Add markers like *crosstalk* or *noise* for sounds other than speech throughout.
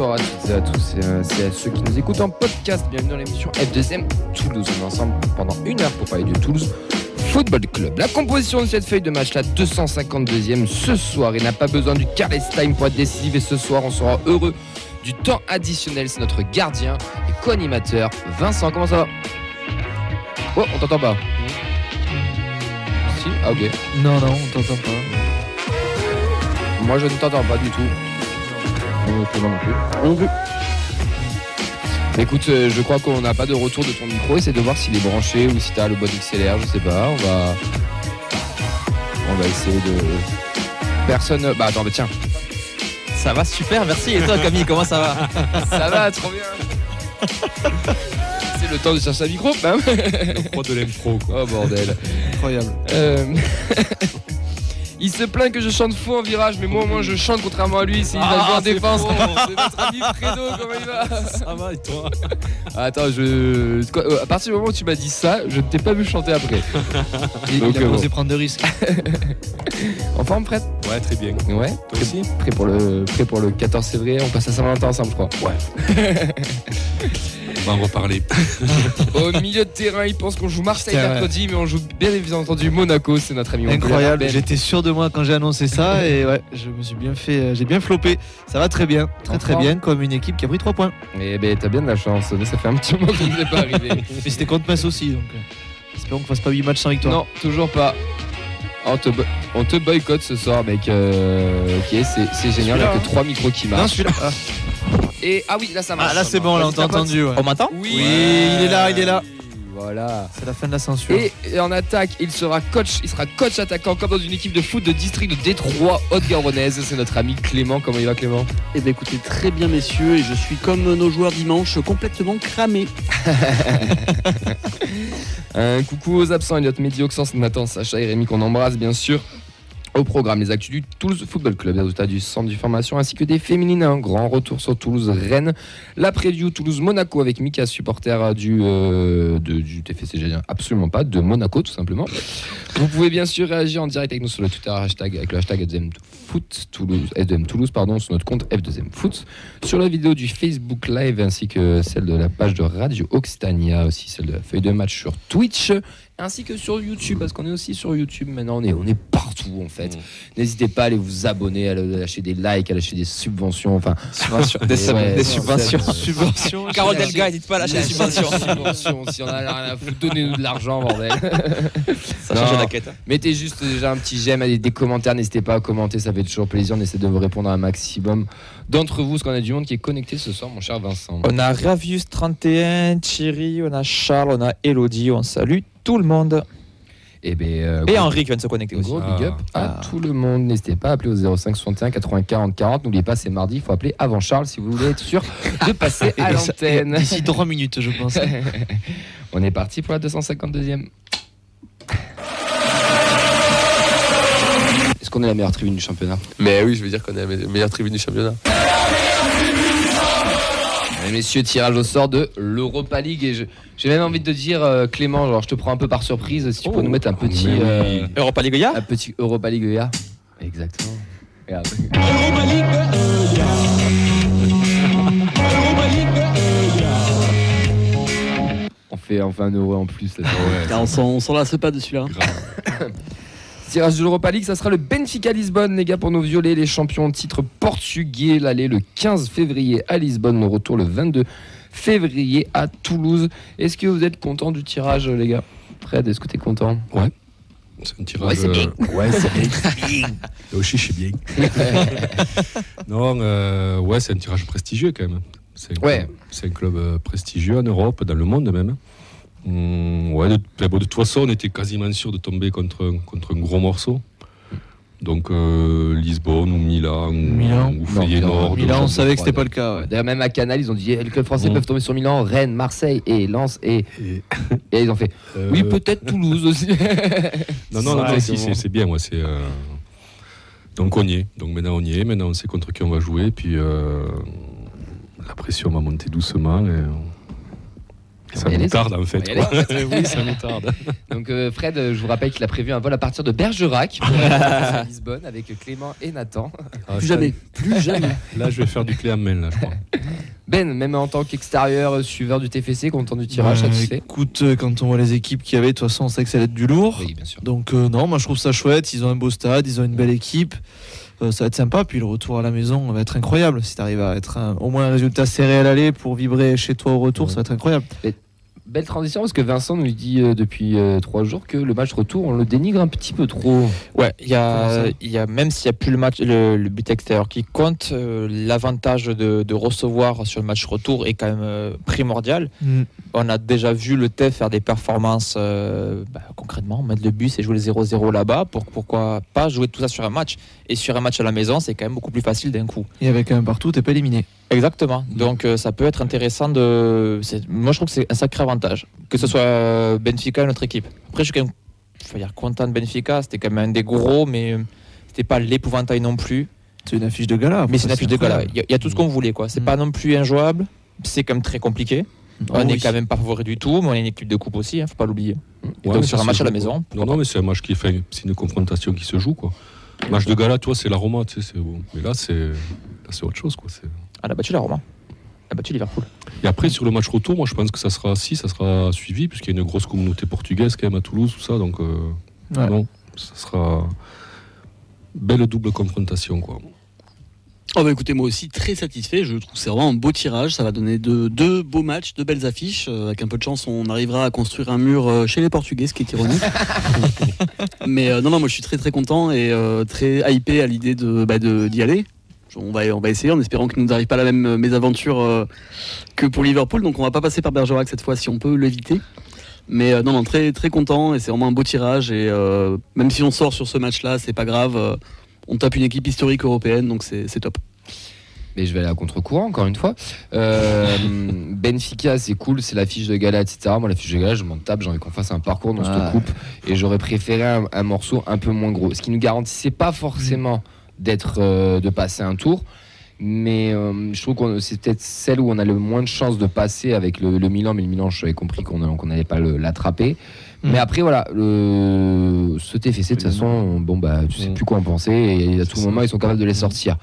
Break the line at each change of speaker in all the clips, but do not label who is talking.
bonsoir à toutes et à tous et à ceux qui nous écoutent en podcast. Bienvenue dans l'émission F2M Toulouse. On est ensemble pendant une heure pour parler du Toulouse Football Club. La composition de cette feuille de match, la 252e ce soir. Il n'a pas besoin du careless time pour être décisif et ce soir on sera heureux du temps additionnel. C'est notre gardien et co-animateur Vincent. Comment ça va? Oh, on t'entend pas. Si Ah ok.
Non, non, on t'entend pas.
Moi je ne t'entends pas du tout. Non, plus, moi non plus. Non plus. Écoute, euh, je crois qu'on n'a pas de retour de ton micro. Essaie de voir s'il est branché ou si tu as le bon XLR, je sais pas. On va. On va essayer de. Personne. Bah attends, mais tiens.
Ça va super, merci. Et toi, Camille, comment ça va? *laughs*
Ça va, trop bien. C'est le temps de chercher un micro, bah.
Le pro de l'impro, quoi.
Oh bordel.
Incroyable.
Euh, *laughs* Il se plaint que je chante faux en virage, mais moi au moins je chante contrairement à lui. C'est il va
Ah,
jouer en
c'est
défense. C'est notre ami Fredo, comment il va *laughs*
Ça va et toi *laughs*
Ah, Attends, je. quoi, euh, à partir du moment où tu m'as dit ça, je ne t'ai pas vu chanter après. *laughs*
Il,
Donc,
il a
euh,
osé prendre de risques.
En forme, prête
Ouais, très bien.
Ouais.
Toi aussi
Prêt pour le, prêt pour le 14 février. On passe à Saint-Valentin ensemble, je crois.
On va en reparler. *laughs*
Au milieu de terrain, il pense qu'on joue Marseille mercredi, mais on joue bien entendu Monaco. C'est notre ami.
Incroyable. J'étais sûr de moi quand j'ai annoncé ça *laughs* et ouais, je me suis bien fait, euh, j'ai bien floppé. Ça va très bien, très très bien, comme une équipe qui a pris 3 points.
Eh ben, t'as bien de la chance. Ça fait un petit moment que ça n'est pas arrivé. *laughs*
Mais c'était contre Metz aussi, donc euh, espérons qu'on fasse pas 8 matchs sans victoire.
Non, toujours pas. On te, bo- on te boycotte ce soir, mec. Euh, ok, c'est génial. Il n'y a que trois micros qui
Non,
marchent.
celui-là. Ah,
Et ah oui, là ça marche.
Ah, là c'est bon, là on t'a entendu. ouais.
On m'entend
Oui,
Oui, il est là, il est là.
Voilà.
C'est la fin de la censure.
Et, et en attaque, il sera coach, il sera coach attaquant comme dans une équipe de foot de district de Détroit, Haute-Garonnaise. C'est notre ami Clément. Comment il va, Clément?
Eh bien écoutez, très bien messieurs, et je suis comme nos joueurs dimanche, complètement cramé. *laughs*
Un coucou aux absents, Elliot Mehdi, Oxens, Nathan, Sacha et Rémi qu'on embrasse bien sûr. Au programme, les actus du Toulouse Football Club, les résultats du centre du formation ainsi que des féminines. Un grand retour sur Toulouse-Rennes. La preview Toulouse-Monaco avec Mika, supporter du, euh, de- du TFC, absolument pas, de Monaco tout simplement. Vous pouvez bien sûr réagir en direct avec nous sur le Twitter hashtag, avec le hashtag F2M Foot, Toulouse, F2M Toulouse, pardon, sur notre compte F2M Foot, sur la vidéo du Facebook Live ainsi que celle de la page de Radio Occitania, aussi celle de la feuille de match sur Twitch ainsi que sur YouTube, parce qu'on est aussi sur YouTube maintenant, on est, on est partout en fait. N'hésitez pas à aller vous abonner, à lâcher des likes, à lâcher des subventions, enfin...
Subventions. Des,
Et
sub-
ouais,
des subventions.
c'est-
Subvention.
Carole Delga, n'hésite pas à lâcher des subventions.
des subventions, si on a rien à foutre, donnez-nous de l'argent, bordel. *laughs*
Ça change la quête.
Mettez juste déjà un petit j'aime, des, des commentaires, n'hésitez pas à commenter, ça fait toujours plaisir, on essaie de vous répondre à un maximum d'entre vous, parce qu'on a du monde qui est connecté ce soir, mon cher Vincent.
On a Ravius31, Thierry, on a Charles, on a Elodie, on salue tout le monde.
Et, ben, euh,
Et
gros-
Henri qui vient de se connecter aussi.
Gros
Ah.
big up à
Ah.
tout le monde. N'hésitez pas à appeler au 05 61 80 40 40. N'oubliez pas, c'est mardi. Il faut appeler avant Charles si vous voulez être sûr de passer *laughs* à
Et
l'antenne.
D'ici 3 minutes, je pense. *laughs*
On est parti pour la 252e. Est-ce qu'on est la meilleure tribune du championnat?
Mais oui, je veux dire qu'on est la me- meilleure tribune du championnat.
Et messieurs, tirage au sort de l'Europa League. Et j'ai même envie de dire, euh, Clément, genre, je te prends un peu par surprise. Si tu peux nous mettre un petit,
oui.
euh,
Europa League,
un petit Europa League EA. Exactement. Regarde. On fait enfin un euro en plus. Là.
On on s'en lasse pas dessus là.
Tirage de l'Europa League, ça sera le Benfica Lisbonne, les gars, pour nos violets, les champions en titre portugais. L'aller le 15 février à Lisbonne, le retour le 22 février à Toulouse. Est-ce que vous êtes content du tirage, les gars? Fred, est-ce que tu es content
C'est un tirage.
Ouais, c'est bien.
euh, Ouais, c'est bien. Là aussi, je suis bien. *laughs* non, euh, ouais, c'est un tirage prestigieux quand même. C'est un,
Ouais.
club- c'est un club euh, prestigieux en Europe, dans le monde même. Hum, ouais, de, de toute façon, on était quasiment sûr de tomber contre, un- contre un gros morceau. Donc euh, Lisbonne ou Milan ou,
Milan.
ou Feyenoord.
Milan, on
ou-
savait que c'était pas le cas. ouais.
D'ailleurs, même à Canal, ils ont dit eh, les clubs français
Bon.
peuvent tomber sur Milan, Rennes, Marseille et Lens. Et,
Et,
et ils ont fait
euh,
oui, peut-être Toulouse aussi. *laughs*
Non, non, non,
Ouais,
non,
c'est
si, c'est bien, moi, c'est. euh, Donc on y est. Donc maintenant on y est. Maintenant on sait contre qui on va jouer. Puis euh, la pression va monter doucement. Et... Ça nous tarde en fait.
aller,
quoi. *laughs* oui, ça nous tarde.
Donc euh, Fred, euh, je vous rappelle qu'il a prévu un vol à partir de Bergerac pour à *laughs* Lisbonne avec Clément et Nathan.
Ah,
Plus jamais, plus *laughs* jamais.
Là, je vais faire du clé à main, là, je crois.
Ben, même en tant qu'extérieur euh, suiveur du TFC, content du tirage,
Ouais,
satisfait
écoute, quand on voit les équipes qu'il y avait, de toute façon, on sait que ça va être du lourd.
Oui, bien sûr.
Donc euh, non, moi je trouve ça chouette. Ils ont un beau stade, ils ont une belle équipe. Euh, ça va être sympa. Puis le retour à la maison va être incroyable. Si tu arrives à être un- au moins un résultat serré à l'aller pour vibrer chez toi au retour,
Ouais.
ça va être incroyable.
Belle transition parce que Vincent nous dit euh, depuis euh, trois jours que le match retour, on le dénigre un petit peu trop.
Ouais, il y a, y même s'il n'y a plus le match, le, le but extérieur qui compte, euh, l'avantage de, de recevoir sur le match retour est quand même euh, primordial. On a déjà vu le TEF faire des performances euh, bah, concrètement, mettre le bus et jouer le 0-0 là-bas. Pour, pourquoi pas jouer tout ça sur un match? Et sur un match à la maison, c'est quand même beaucoup plus facile d'un coup.
Et avec un partout, t'es pas éliminé.
Exactement. Donc euh, ça peut être intéressant de. c'est- Moi je trouve que c'est un sacré avantage. Que ce soit euh, Benfica ou notre équipe. Après je suis quand même faut dire, content de Benfica. C'était quand même un des gros, mais c'était pas l'épouvantail non plus.
C'est une affiche de gala.
Mais c'est une affiche de gala. Il y, a- il y a tout ce qu'on voulait. quoi. C'est
Mm.
pas non plus injouable. C'est quand même très compliqué. On n'est
oui.
quand même pas favori du tout, mais on est une équipe de coupe aussi, hein, faut pas l'oublier. Et
Ouais,
donc sur un match à la maison,
Non, non, mais c'est un match qui fait, c'est une confrontation qui se joue, quoi. Match de gala, toi, c'est la Roma, tu sais, c'est bon. Mais là, c'est, c'est autre chose, quoi.
Elle a battu la Roma. Elle a battu Liverpool.
Et après, sur le match retour, moi, je pense que ça sera, si, ça sera suivi, puisqu'il y a une grosse communauté portugaise, quand même, à Toulouse, tout ça, donc, euh,
Ouais.
non, ça sera belle double confrontation, quoi.
Oh bah écoutez, moi aussi très satisfait. Je trouve que c'est vraiment un beau tirage. Ça va donner deux, beaux matchs, deux belles affiches. Euh, avec un peu de chance, on arrivera à construire un mur euh, chez les Portugais, ce qui est ironique. *laughs* Mais euh, non, non, moi je suis très très content et euh, très hypé à l'idée de bah, de- d'y aller. On va, on va essayer en espérant qu'il ne nous arrive pas la même mésaventure que pour Liverpool. Donc on va pas passer par Bergerac cette fois si on peut l'éviter. Mais non, non, très très content et c'est vraiment un beau tirage. Et même si on sort sur ce match-là, c'est pas grave. On tape une équipe historique européenne, donc c'est top.
Mais je vais aller à contre-courant encore une fois. Euh, *laughs* Benfica, c'est cool, c'est la fiche de gala, etc. Moi, la fiche de gala, je m'en tape, j'ai envie qu'on fasse un parcours dans
Ah.
cette coupe. Et j'aurais préféré un, un morceau un peu moins gros. Ce qui nous garantissait pas forcément d'être, euh, de passer un tour. Mais euh, je trouve que c'est peut-être celle où on a le moins de chances de passer avec le, le Milan. Mais le Milan, j'avais compris qu'on n'allait pas l'attraper.
Mm.
Mais après, voilà, le, ce TFC, de toute façon, bon, bah, tu sais
Mm.
plus quoi en penser. Et à tout moment, ils sont capables de les sortir.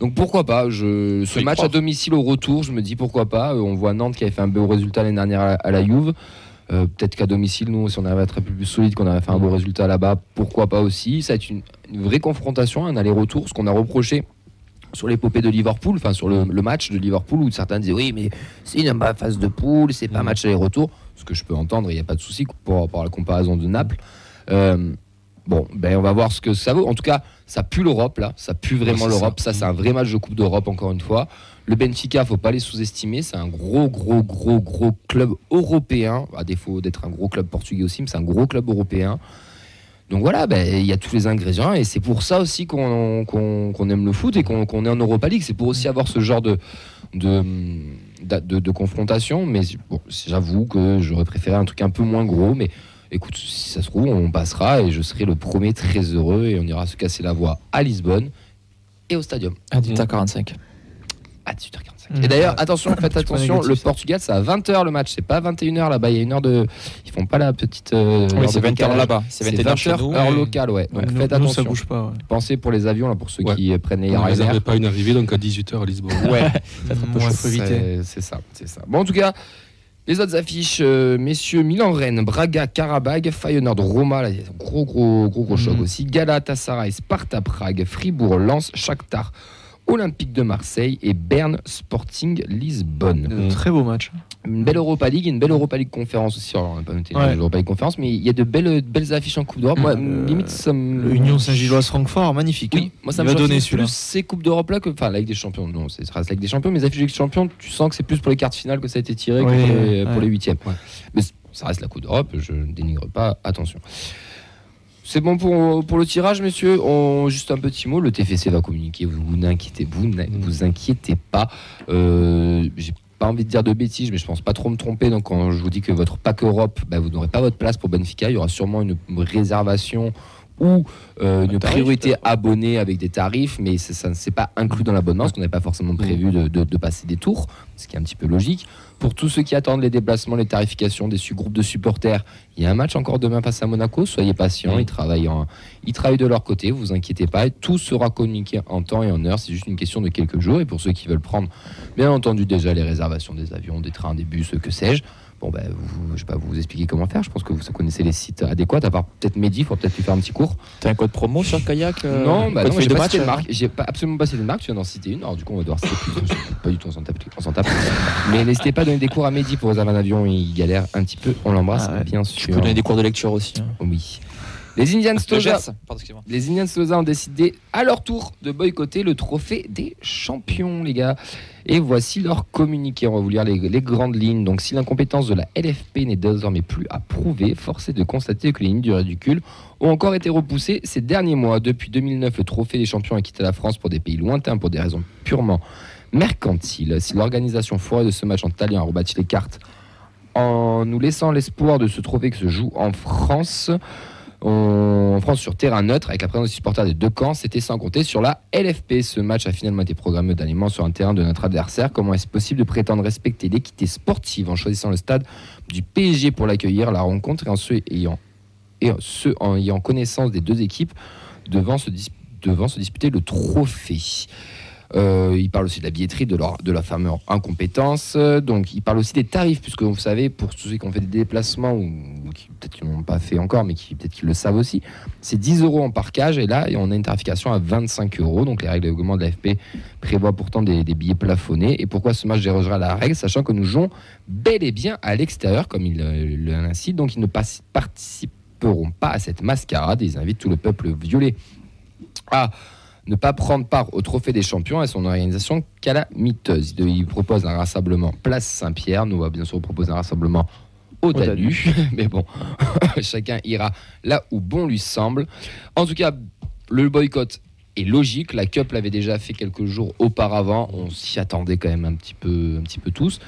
Donc pourquoi pas je, Ce match à domicile au retour, je me dis pourquoi pas. Euh, On voit Nantes qui avait fait un beau résultat l'année dernière à, la Juve. Euh, Peut-être qu'à domicile, nous, si on avait être plus solide, qu'on avait fait un beau résultat là-bas, pourquoi pas aussi. Ça va être une, une vraie confrontation, un aller-retour, ce qu'on a reproché sur l'épopée de Liverpool, enfin sur le, le match de Liverpool, où certains disaient oui, mais c'est une phase de poule, c'est pas un match aller-retour, ce que je peux entendre, il n'y a pas de souci pour, pour la comparaison de Naples. Euh, bon, ben on va voir ce que ça vaut. En tout cas, ça pue l'Europe là, ça pue vraiment
Ouais,
l'Europe. Ça,
ça.
c'est un vrai match de Coupe d'Europe encore une fois. Le Benfica, faut pas les sous-estimer, c'est un gros, gros, gros, gros club européen. À défaut d'être un gros club portugais aussi, mais c'est un gros club européen. Donc voilà, ben, il y a tous les ingrédients et c'est pour ça aussi qu'on aime le foot et qu'on est en Europa League. C'est pour aussi avoir ce genre de, de, de, de- confrontation. Mais j'avoue que j'aurais préféré un truc un peu moins gros. Mais écoute, si ça se trouve, on passera et je serai le premier très heureux et on ira se casser la voix à Lisbonne et au stadium
À 18h45.
À 18h45.
Mmh.
Et d'ailleurs, attention, faites attention, le
ça.
Portugal, c'est à 20h le match, c'est pas 21h là-bas, il y a une heure de. Ils font pas la petite. euh,
Oui,
heure
c'est
de
20h
décalage.
là-bas. C'est 21h chez
20h
nous.
heure locale, ouais. Donc faites
nous,
attention.
ça bouge pas. ouais.
Pensez pour les avions, là, pour ceux
Ouais.
qui euh, prennent les Ryanair.
n'avait pas une arrivée, donc à 18h à Lisbonne.
Ouais, *laughs* c'est ça, c'est ça. Bon, en tout cas, les autres affiches, euh, messieurs, Milan-Rennes, Braga, Karabag, Feyenoord, Roma, là, il y a un gros, gros, gros, gros choc
Mhm.
aussi. Galatasaray, Sparta Prague, Fribourg, Lens, Shakhtar, Olympique de Marseille et Berne Sporting Lisbonne.
Un Très beau match.
Une belle Europa League, une belle Europa League conférence aussi. Alors, on n'a pas noté
Ouais.
l'Europa League conférence, mais il y a de belles, de belles affiches en Coupe d'Europe. Moi,
Euh,
limite, ça me.
Union Saint-Gilloise-Francfort, magnifique.
Oui,
hein.
moi ça
Il
me chauffe
donner
plus
celui-là.
ces Coupes d'Europe là que. Enfin, la Ligue des Champions, non, c'est ça reste la Ligue des Champions, mais les affiches des Champions, tu sens que c'est plus pour les quarts de finale que ça a été tiré
Oui,
que pour les,
ouais.
pour les huitièmes. Mais ça reste la Coupe d'Europe, je ne dénigre pas, attention. C'est bon pour, le tirage, messieurs. Juste un petit mot, le TFC va communiquer. Vous, n'inquiétez vous, vous inquiétez pas. Euh, J'ai pas envie de dire de bêtises, mais je pense pas trop me tromper. Donc quand je vous dis que votre pack Europe, bah, vous n'aurez pas votre place pour Benfica. Il y aura sûrement une réservation ou euh, une
tarif,
priorité abonnée avec des tarifs, mais ça ne s'est pas inclus dans l'abonnement, parce qu'on n'avait pas forcément prévu de, de- de passer des tours, ce qui est un petit peu logique. Pour tous ceux qui attendent les déplacements, les tarifications des groupes de supporters, il y a un match encore demain face à Monaco. Soyez patients, ils, travaillent en- ils travaillent de leur côté, vous inquiétez pas. Et tout sera communiqué en temps et en heure. C'est juste une question de quelques jours. Et pour ceux qui veulent prendre, bien entendu, déjà les réservations des avions, des trains, des bus, que sais-je. Bon, ben, vous, je vais pas vous expliquer comment faire. Je pense que vous connaissez les sites adéquats. À part peut-être Mehdi, il faut peut-être lui faire un petit cours.
T'as un code promo sur Kayak euh,
non, bah non, j'ai pas cité de marque. J'ai pas absolument pas cité de marque. Tu viens d'en citer une. Alors du coup, on va devoir citer plus. pas du tout, on s'en tape. On s'en tape. Mais n'hésitez pas à donner des cours à Mehdi pour réserver un avion. Il galère un petit peu. On l'embrasse,
Ah ouais.
bien
Tu
sûr.
peux donner des cours de lecture aussi. hein.
Oui. Les Indians
excusez-moi.
les Indians ont décidé à leur tour de boycotter le trophée des champions, les gars. Et voici leur communiqué. On va vous lire les, les grandes lignes. Donc, si l'incompétence de la LFP n'est désormais plus à prouver, force est de constater que les lignes du ridicule ont encore été repoussées ces derniers mois. Depuis 2009, le trophée des champions a quitté la France pour des pays lointains pour des raisons purement mercantiles. Si l'organisation foireuse de ce match en talent a rebâti les cartes en nous laissant l'espoir de ce trophée qui se joue en France, en France sur terrain neutre avec la présence des supporters des deux camps, c'était sans compter sur la LFP. Ce match a finalement été programmé d'alignement sur un terrain de notre adversaire. Comment est-ce possible de prétendre respecter l'équité sportive en choisissant le stade du PSG pour l'accueillir, la rencontre et en ceux ayant, et ceux en ayant connaissance des deux équipes devant se, devant se disputer le trophée Euh, il parle aussi de la billetterie, de leur, de la fameuse incompétence. Euh, Donc, il parle aussi des tarifs, puisque vous savez, pour ceux qui ont fait des déplacements, ou, ou qui peut-être pas fait encore, mais qui peut-être qu'ils le savent aussi, c'est 10 euros en parcage. Et là, on a une tarification à 25 euros. Donc, les règlements de l'AFP prévoient pourtant des, billets plafonnés. Et pourquoi ce match dérogera la règle, sachant que nous jouons bel et bien à l'extérieur, comme il euh, l'incite. Donc, ils ne participeront pas à cette mascarade. Ils invitent tout le peuple violet à ne pas prendre part au trophée des champions et son organisation calamiteuse. Il il propose un rassemblement place Saint-Pierre. Nous, on va bien sûr proposer un rassemblement au Danube. *laughs* Mais bon, *laughs* chacun ira là où bon lui semble. En tout cas, le boycott est logique. La Cup l'avait déjà fait quelques jours auparavant. On s'y attendait quand même un petit peu, un petit peu tous.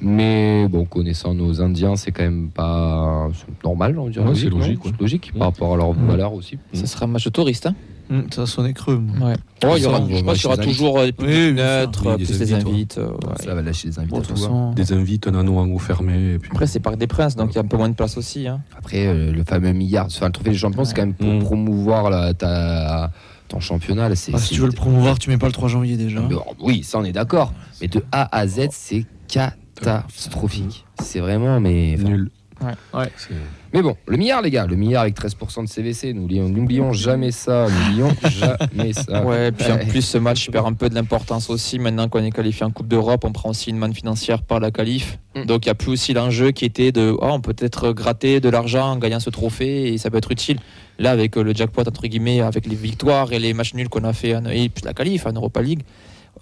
Mais bon, connaissant nos Indiens, c'est quand même pas normal, on dirait.
C'est logique, ouais.
logique par rapport à leur valeur aussi.
Ce sera un match touriste. Hein
Hum, ça sonnait creux.
ouais. Oh, il y aura,
Ça, on
je pense qu'il y aura toujours euh, des euh,
des
plus les
invites,
invites.
Ça va lâcher les
façon,
Des invites, un anneau en fermé.
Après, c'est Parc des Princes, donc il y a un peu moins de place aussi. Hein.
Après, euh, le fameux milliard, enfin, le trophée des champions, c'est quand même pour
Mm.
promouvoir la- ta, ton championnat. là,
ah, si tu veux le promouvoir, tu mets pas le 3 janvier déjà.
Mais, oh, Oui, ça on est d'accord. Mais de A à Z, c'est catastrophique. C'est vraiment, mais. enfin,
Nul.
Ouais.
Ouais.
C'est-
Mais bon, le milliard, les gars, le milliard avec 13% de CVC, n'oublions n'oublions jamais ça, n'oublions *laughs* jamais ça.
Ouais, puis en plus, ce match perd un peu de l'importance aussi. Maintenant qu'on est qualifié en Coupe d'Europe, on prend aussi une manne financière par la qualif.
Mm.
Donc il n'y a plus aussi l'enjeu qui était de oh, on peut peut-être gratter de l'argent en gagnant ce trophée et ça peut être utile. Là, avec euh, le jackpot, entre guillemets, avec les victoires et les matchs nuls qu'on a fait, en- et la qualif en Europa League,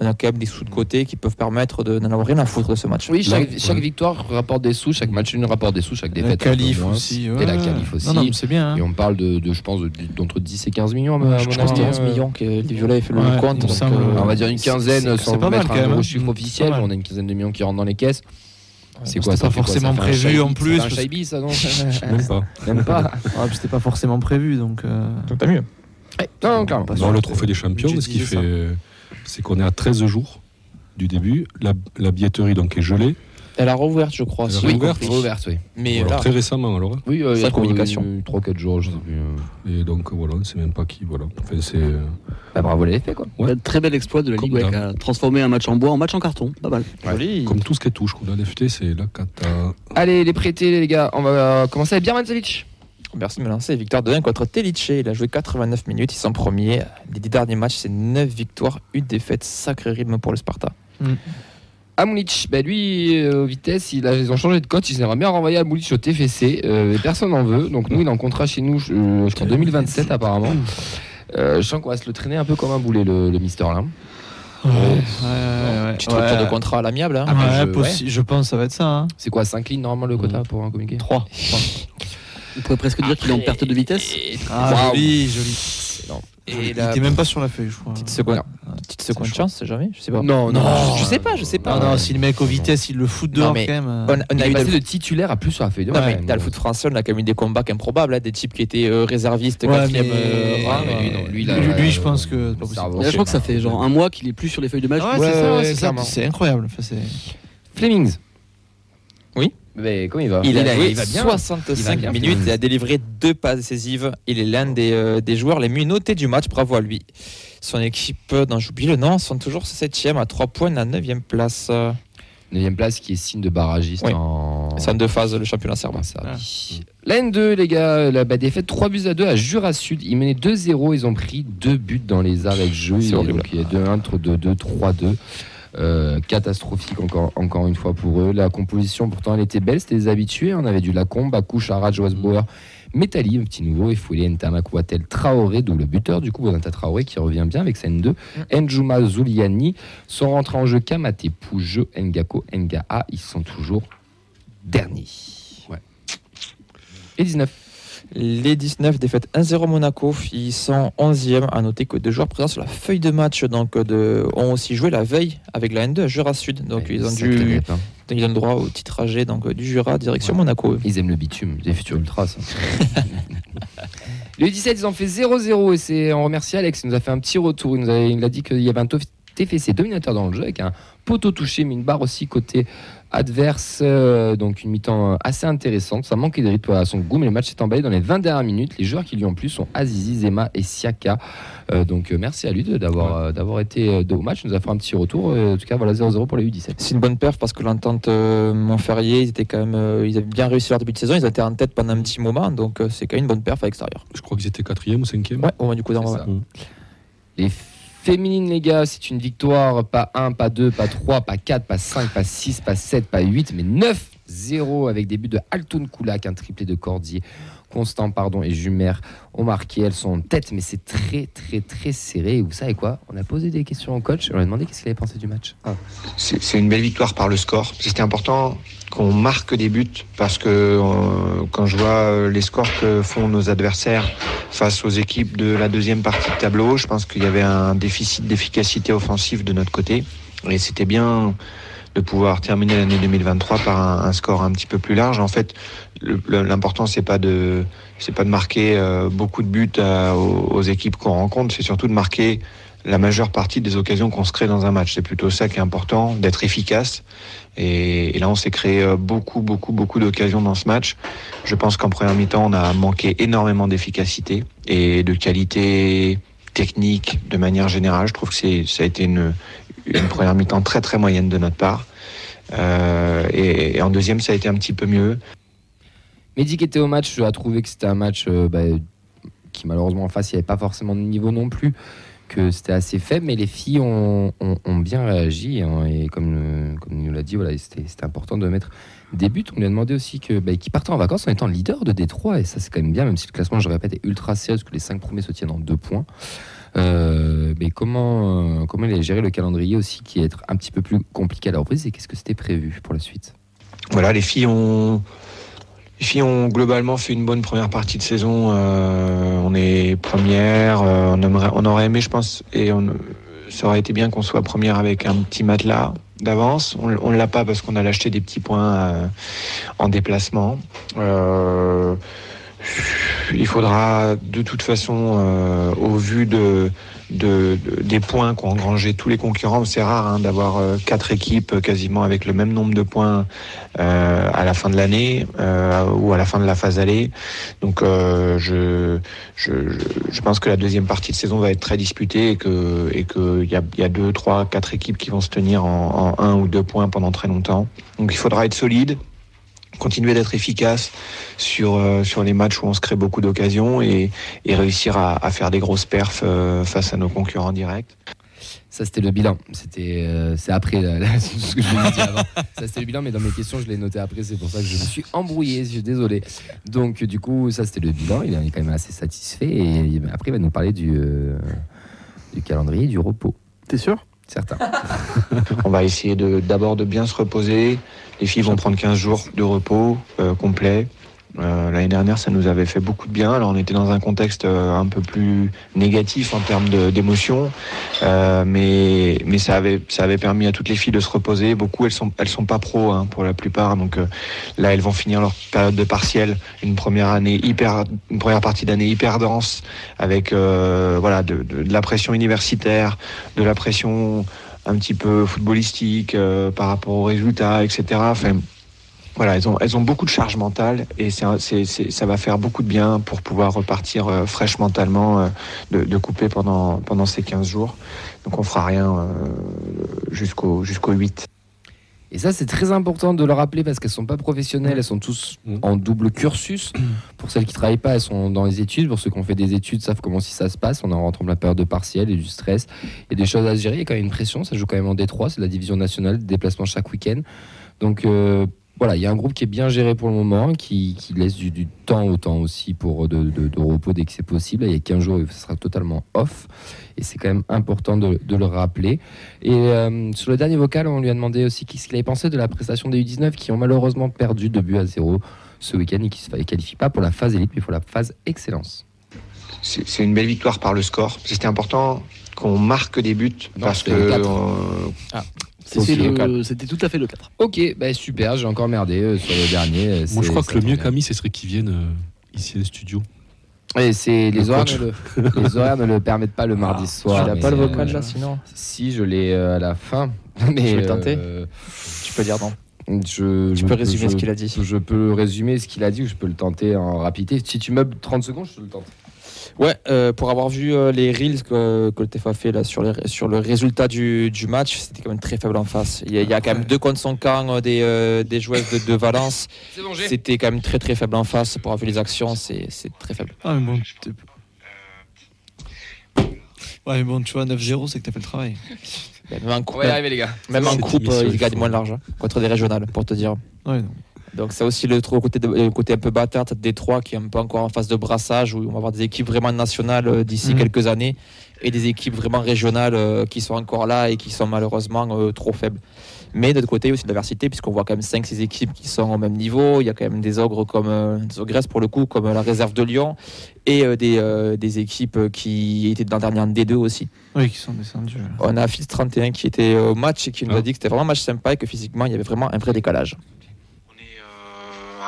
on a quand même des sous de côté qui peuvent permettre de n'en avoir rien à foutre de ce match.
Oui, chaque,
Là,
chaque
ouais.
victoire rapporte des sous, chaque match nul rapporte des sous, chaque
La
défaite. peu
qualif aussi.
Et la qualif aussi.
Non, non, mais c'est bien. hein.
Et on parle de, de, je pense, de- d'entre 10 et 15 millions.
Ouais, je
pense que
crois,
c'était 11
euh,
millions que les Violets fait le compte. donc,
semble.
euh,
On va dire une quinzaine sans
c'est pas mal,
mettre
quand
un
même,
gros
hein.
chiffre officiel.
mal.
On a une quinzaine de millions qui rentrent dans les caisses. C'est quoi
c'était pas
quoi
forcément prévu
Shaibi,
en plus,
Un
parce-
Shaibi, ça non *laughs* *laughs*
Même pas.
Même pas.
Ah, c'était pas forcément prévu, donc. euh,
donc t'as mieux.
Non, clairement.
Pas
Dans le trophée des champions,
je
ce qui
disais ça.
fait, c'est qu'on est à 13 jours du début. La, la billetterie donc est gelée.
Elle a rouvert, je crois.
Elle a
Oui,
rouvert.
Mais
Alors,
là,
très récemment alors. hein.
Oui, euh, il y
Sans
a trois-
communication.
3-4 jours, je sais plus. euh.
Et donc voilà, on ne sait même pas qui. Voilà. Enfin, c'est. euh,
Bah, bravo les effets, quoi.
Ouais.
Un Très bel exploit de la
Comme
Ligue ouais, qui a transformé un match en bois en match en carton. Pas mal.
joli.
Comme tout ce qui touche, qu'on a c'est la cata.
Allez, les prêtés, les gars. On va commencer avec Birmancevic.
Merci de me lancer. Victoire de 1 contre Telice. Il a joué 89 minutes. Ils sont premiers. Les 10 derniers matchs, c'est 9 victoires, une défaite. Sacré rythme pour le Sparta.
Amulic, bah lui, euh, au vitesse, il a- ils ont changé de coach. Ils aimeraient bien renvoyer Amulic au TFC. euh, mais personne n'en veut. Donc nous, il est en contrat chez nous, je, je crois, 2027 apparemment. Euh, je sens qu'on va se le traîner un peu comme un boulet, le, le Mister là.
Ouais, ouais, ouais.
Petite rupture de contrat à l'amiable. hein.
Ah,
Ouais,
je-
pense que ça va être ça. hein.
C'est quoi 5 lignes normalement le quota pour un communiqué
3. *laughs*
On pourrait presque dire qu'il est en perte de vitesse.
Ah,
Waouh.
joli, joli.
Et
Il était même pas sur la feuille, je crois.
petite seconde, petite seconde chance, c'est jamais, je sais pas.
Non,
non,
je sais pas, je sais pas.
Non, non, si le mec aux vitesses, il le fout dehors
mais
quand même. euh,
On, a eu
passé
le,
de titulaire à plus sur la feuille de
non,
match.
mais dans le foot français, on a quand même eu des combats improbables, hein, des types qui étaient euh, réservistes,
Ouais,
quatrième euh,
lui, lui,
Lui,
là,
lui, je pense que
je crois que ça fait genre un mois qu'il est plus sur les feuilles de match.
C'est incroyable.
Flemings. Mais comment il va
Il, a joué
il va bien.
65
Il va bien,
minutes et a délivré deux passes décisives. Il est l'un des, euh, des joueurs les mieux notés du match. Bravo à lui. Son équipe, euh, dont j'oublie le nom, sont toujours 7ème à 3 points la 9ème place. Euh,
9 place qui est signe de barragiste
Oui.
en.
C'est en deux phases le championnat serbe.
Serbie. La N2, les gars, la bah, défaite 3 buts à 2 à Jura Sud. Ils menaient 2-0, ils ont pris 2 buts dans les arrêts de jeu. Donc il y a 2-1 entre 2-2, 3-2. Euh, catastrophique encore, encore une fois pour eux. La composition pourtant elle était belle, c'était des habitués. On avait du Lacombe, Bakou, Arad, Wasbauer, Metali, un petit nouveau, et Fouillet, Ntamak, Watel, Traoré, double buteur du coup, Bonata Traoré qui revient bien avec sa N2. Njuma, Zuliani sont rentrés en jeu Kamate, Poujo, Ngako, Nga. Ils sont toujours derniers.
Ouais.
Et 19.
Les 19 défaites 1-0 Monaco, ils sont 11e. À noter que deux joueurs présents sur la feuille de match donc, de, ont aussi joué la veille avec la N2 à Jura Sud. Donc
Ouais,
ils, ont dû,
hein.
ils ont le droit au titrage donc, du Jura direction Monaco.
Ils aiment le bitume, des futurs ultras. *laughs* Les 17, ils ont fait 0-0 et c'est on remercie Alex, il nous a fait un petit retour. Il nous a, il a dit qu'il y avait un TFC dominateur dans le jeu avec un poteau touché, mais une barre aussi côté adverse. euh, donc une mi-temps euh, assez intéressante. Ça manquait de rythme à son goût, mais le match s'est emballé dans les 20 dernières minutes. Les joueurs qui lui ont plu sont Azizi, Zema et Siaka. Euh, donc merci à lui d'avoir d'avoir été au match. Il nous a fait un petit retour. En tout cas, voilà 0-0 pour les U17.
C'est une bonne perf parce que l'entente Montferrier, ils étaient quand même, ils avaient bien réussi leur début de saison, ils étaient en tête pendant un petit moment, donc c'est quand même une bonne perf à l'extérieur.
Je crois qu'ils étaient quatrième ou cinquième.
Ouais, au moins du coup, dans ouais.
ça. Les féminines, les gars, c'est une victoire. Pas 1, pas 2, pas 3, pas 4, pas 5, pas 6, pas 7, pas 8, mais 9-0 avec des buts de Altoun Koulak, un triplé de Cordier. Constant pardon, et Jumer ont marqué. Elles sont en tête, mais c'est très, très, très serré. Vous savez quoi? On a posé des questions au coach. On a demandé qu'est-ce qu'il avait pensé du match.
C'est c'est une belle victoire par le score. C'était important qu'on marque des buts parce que euh, quand je vois euh, les scores que font nos adversaires face aux équipes de la deuxième partie de tableau, je pense qu'il y avait un déficit d'efficacité offensive de notre côté. Et c'était bien de pouvoir terminer l'année 2023 par un, score un petit peu plus large. En fait, l'important c'est pas de c'est pas de marquer euh, beaucoup de buts aux équipes qu'on rencontre, c'est surtout de marquer la majeure partie des occasions qu'on se crée dans un match. C'est plutôt ça qui est important, d'être efficace. Et, là, on s'est créé euh, beaucoup, beaucoup, beaucoup d'occasions dans ce match. Je pense qu'en première mi-temps, on a manqué énormément d'efficacité et de qualité technique de manière générale. Je trouve que ça a été une, première mi-temps très, très moyenne de notre part. Euh, et, et en deuxième, ça a été un petit peu mieux.
Mehdi qui était au match, a trouvé que c'était un match euh, bah, qui malheureusement en face, il n'y avait pas forcément de niveau non plus, que c'était assez faible, mais les filles ont, bien réagi. hein, et comme, comme nous l'a dit, voilà, c'était important de mettre des buts. On lui a demandé aussi que, bah, qu'il partait en vacances en étant leader de Détroit, et ça c'est quand même bien, même si le classement, je répète, est ultra serré, parce que les cinq premiers se tiennent en deux points. Euh, mais comment, euh, comment il a le calendrier aussi, qui est un petit peu plus compliqué à la reprise, et qu'est-ce que c'était prévu pour la suite?
Voilà, les filles ont, les filles ont globalement fait une bonne première partie de saison. Euh, on est première. euh, on, aimerait, on aurait aimé, je pense, et on, ça aurait été bien qu'on soit première avec un petit matelas d'avance. On, on l'a pas parce qu'on a acheté des petits points euh, en déplacement. Euh, il faudra de toute façon, euh, au vu de, de, de- des points qu'ont engrangé tous les concurrents, c'est rare hein, d'avoir euh, quatre équipes euh, quasiment avec le même nombre de points euh, à la fin de l'année euh, ou à la fin de la phase aller. Donc euh, je, je, je, pense que la deuxième partie de saison va être très disputée et que et que y a, y a deux, trois, quatre équipes qui vont se tenir en, en un ou deux points pendant très longtemps. Donc il faudra être solide continuer d'être efficace sur, euh, sur les matchs où on se crée beaucoup d'occasions et, et réussir à, à faire des grosses perfs euh, face à nos concurrents directs.
Ça, c'était le bilan. C'était, euh, c'est après *laughs* là, là, ce que je vous ai dit avant. Ça, c'était le bilan, mais dans mes questions, je l'ai noté après. C'est pour ça que je me suis embrouillé. Je suis désolé. Donc, du coup, ça, c'était le bilan. Il est quand même assez satisfait. Et après, il va nous parler du, euh, du calendrier, du repos.
T'es sûr?
Certains. *laughs*
On va essayer de, d'abord de bien se reposer. Les filles vont prendre 15 jours de repos euh, complet. Euh, L'année dernière, ça nous avait fait beaucoup de bien. Alors, on était dans un contexte euh, un peu plus négatif en termes de- d'émotion, euh, mais mais ça avait ça avait permis à toutes les filles de se reposer. Beaucoup, elles sont elles sont pas pros hein, pour la plupart, donc euh, là, elles vont finir leur période de partiel, une première année hyper, une première partie d'année hyper dense, avec voilà de- de la pression universitaire, de la pression un petit peu footballistique euh, par rapport aux résultats, etc. Enfin, voilà, elles ont, elles ont beaucoup de charge mentale et un- c'est, c'est- ça va faire beaucoup de bien pour pouvoir repartir euh, fraîche mentalement euh, de, de couper pendant, pendant ces 15 jours. Donc on fera rien euh, jusqu'au, jusqu'au 8.
Et ça, c'est très important de le rappeler parce qu'elles sont pas professionnelles, elles sont tous
Mm.
en double cursus. *clears throat* Pour celles qui travaillent pas, elles sont dans les études. Pour ceux qui ont fait des études, savent comment si ça se passe. On en rentrant de la période de partiel et du stress. Il y a des choses à gérer. Il y a quand même une pression. Ça joue quand même en Détroit. C'est la division nationale, des déplacements chaque week-end. Donc euh, voilà, il y a un groupe qui est bien géré pour le moment, qui, qui laisse du, du temps au temps aussi pour de, de- de repos dès que c'est possible. Il y a 15 jours, ce sera totalement off. Et c'est quand même important de, de le rappeler. Et euh, sur le dernier vocal, on lui a demandé aussi qu'est-ce qu'il avait pensé de la prestation des U19 qui ont malheureusement perdu de but à zéro ce week-end et qui ne se qualifient pas pour la phase élite mais pour la phase excellence.
C'est, une belle victoire par le score. C'était important qu'on marque des buts
Non,
parce que.
C'était tout à fait le 4.
Ok, bah super, j'ai encore merdé euh, sur le dernier. euh,
Moi, je crois que le mieux. Camille, ce serait qu'ils viennent euh, ici à les studios.
Et c'est les
Le
horaires, ne le, les horaires ne le permettent pas le mardi soir.
tu n'as pas le
euh,
vocal là sinon
Si, je l'ai euh, à la fin. *laughs* Mais,
Je vais tenter.
euh,
Tu peux dire non.
je,
Tu
je
peux résumer
je-
ce qu'il a dit.
Je peux résumer ce qu'il a dit ou je peux le tenter en rapidité. Si tu meubles 30 secondes, je te le tente.
Ouais, euh, pour avoir vu euh, les reels que, que le TFA fait là, sur, les, sur le résultat du, du match, c'était quand même très faible en face. Il y a, il y a quand même deux contre son camp euh, des, euh, des joueuses de, de *laughs* Valence. C'était quand même très très faible en face. Pour avoir vu les actions, c'est très faible.
Ah, mais bon, Ouais, mais bon, tu vois, 9-0, c'est que t'as fait le travail.
Même en coupe,
les gars.
même en coupe, euh, ils gagnent moins de l'argent contre des régionales, pour te dire.
Ouais, non.
Donc c'est aussi le, côté, de- le côté un peu bâtard de Détroit qui est un peu encore en phase de brassage où on va avoir des équipes vraiment nationales euh, d'ici
Mhm.
quelques années et des équipes vraiment régionales euh, qui sont encore là et qui sont malheureusement euh, trop faibles. Mais de l'autre côté, il y a aussi de la diversité puisqu'on voit quand même 5-6 équipes qui sont au même niveau. Il y a quand même des ogres comme euh, des ogresses pour le coup, comme la réserve de Lyon et euh, des, euh, des équipes qui étaient dans la dernière D2 aussi.
Oui, qui sont descendus.
On a Fils 31 qui était au match et qui nous a
Ah.
dit que c'était vraiment un match sympa et que physiquement il y avait vraiment un vrai décalage.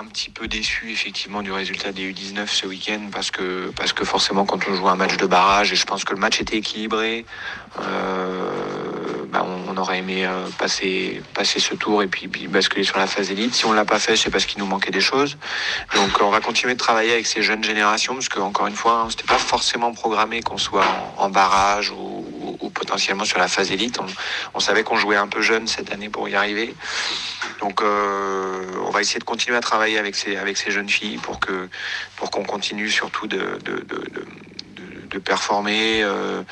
Un petit peu déçu effectivement du résultat des U19 ce week-end parce que parce que forcément quand on joue un match de barrage et je pense que le match était équilibré, euh, bah, on, aurait aimé euh, passer passer ce tour et puis, basculer sur la phase élite. Si on l'a pas fait, c'est parce qu'il nous manquait des choses. Donc on va continuer de travailler avec ces jeunes générations parce que encore une fois, hein, c'était pas forcément programmé qu'on soit en, en barrage ou, ou- potentiellement sur la phase élite. On, savait qu'on jouait un peu jeune cette année pour y arriver. Donc euh, on va essayer de continuer à travailler avec ces, avec ces jeunes filles pour que pour qu'on continue surtout de, de, de, de- performer, euh,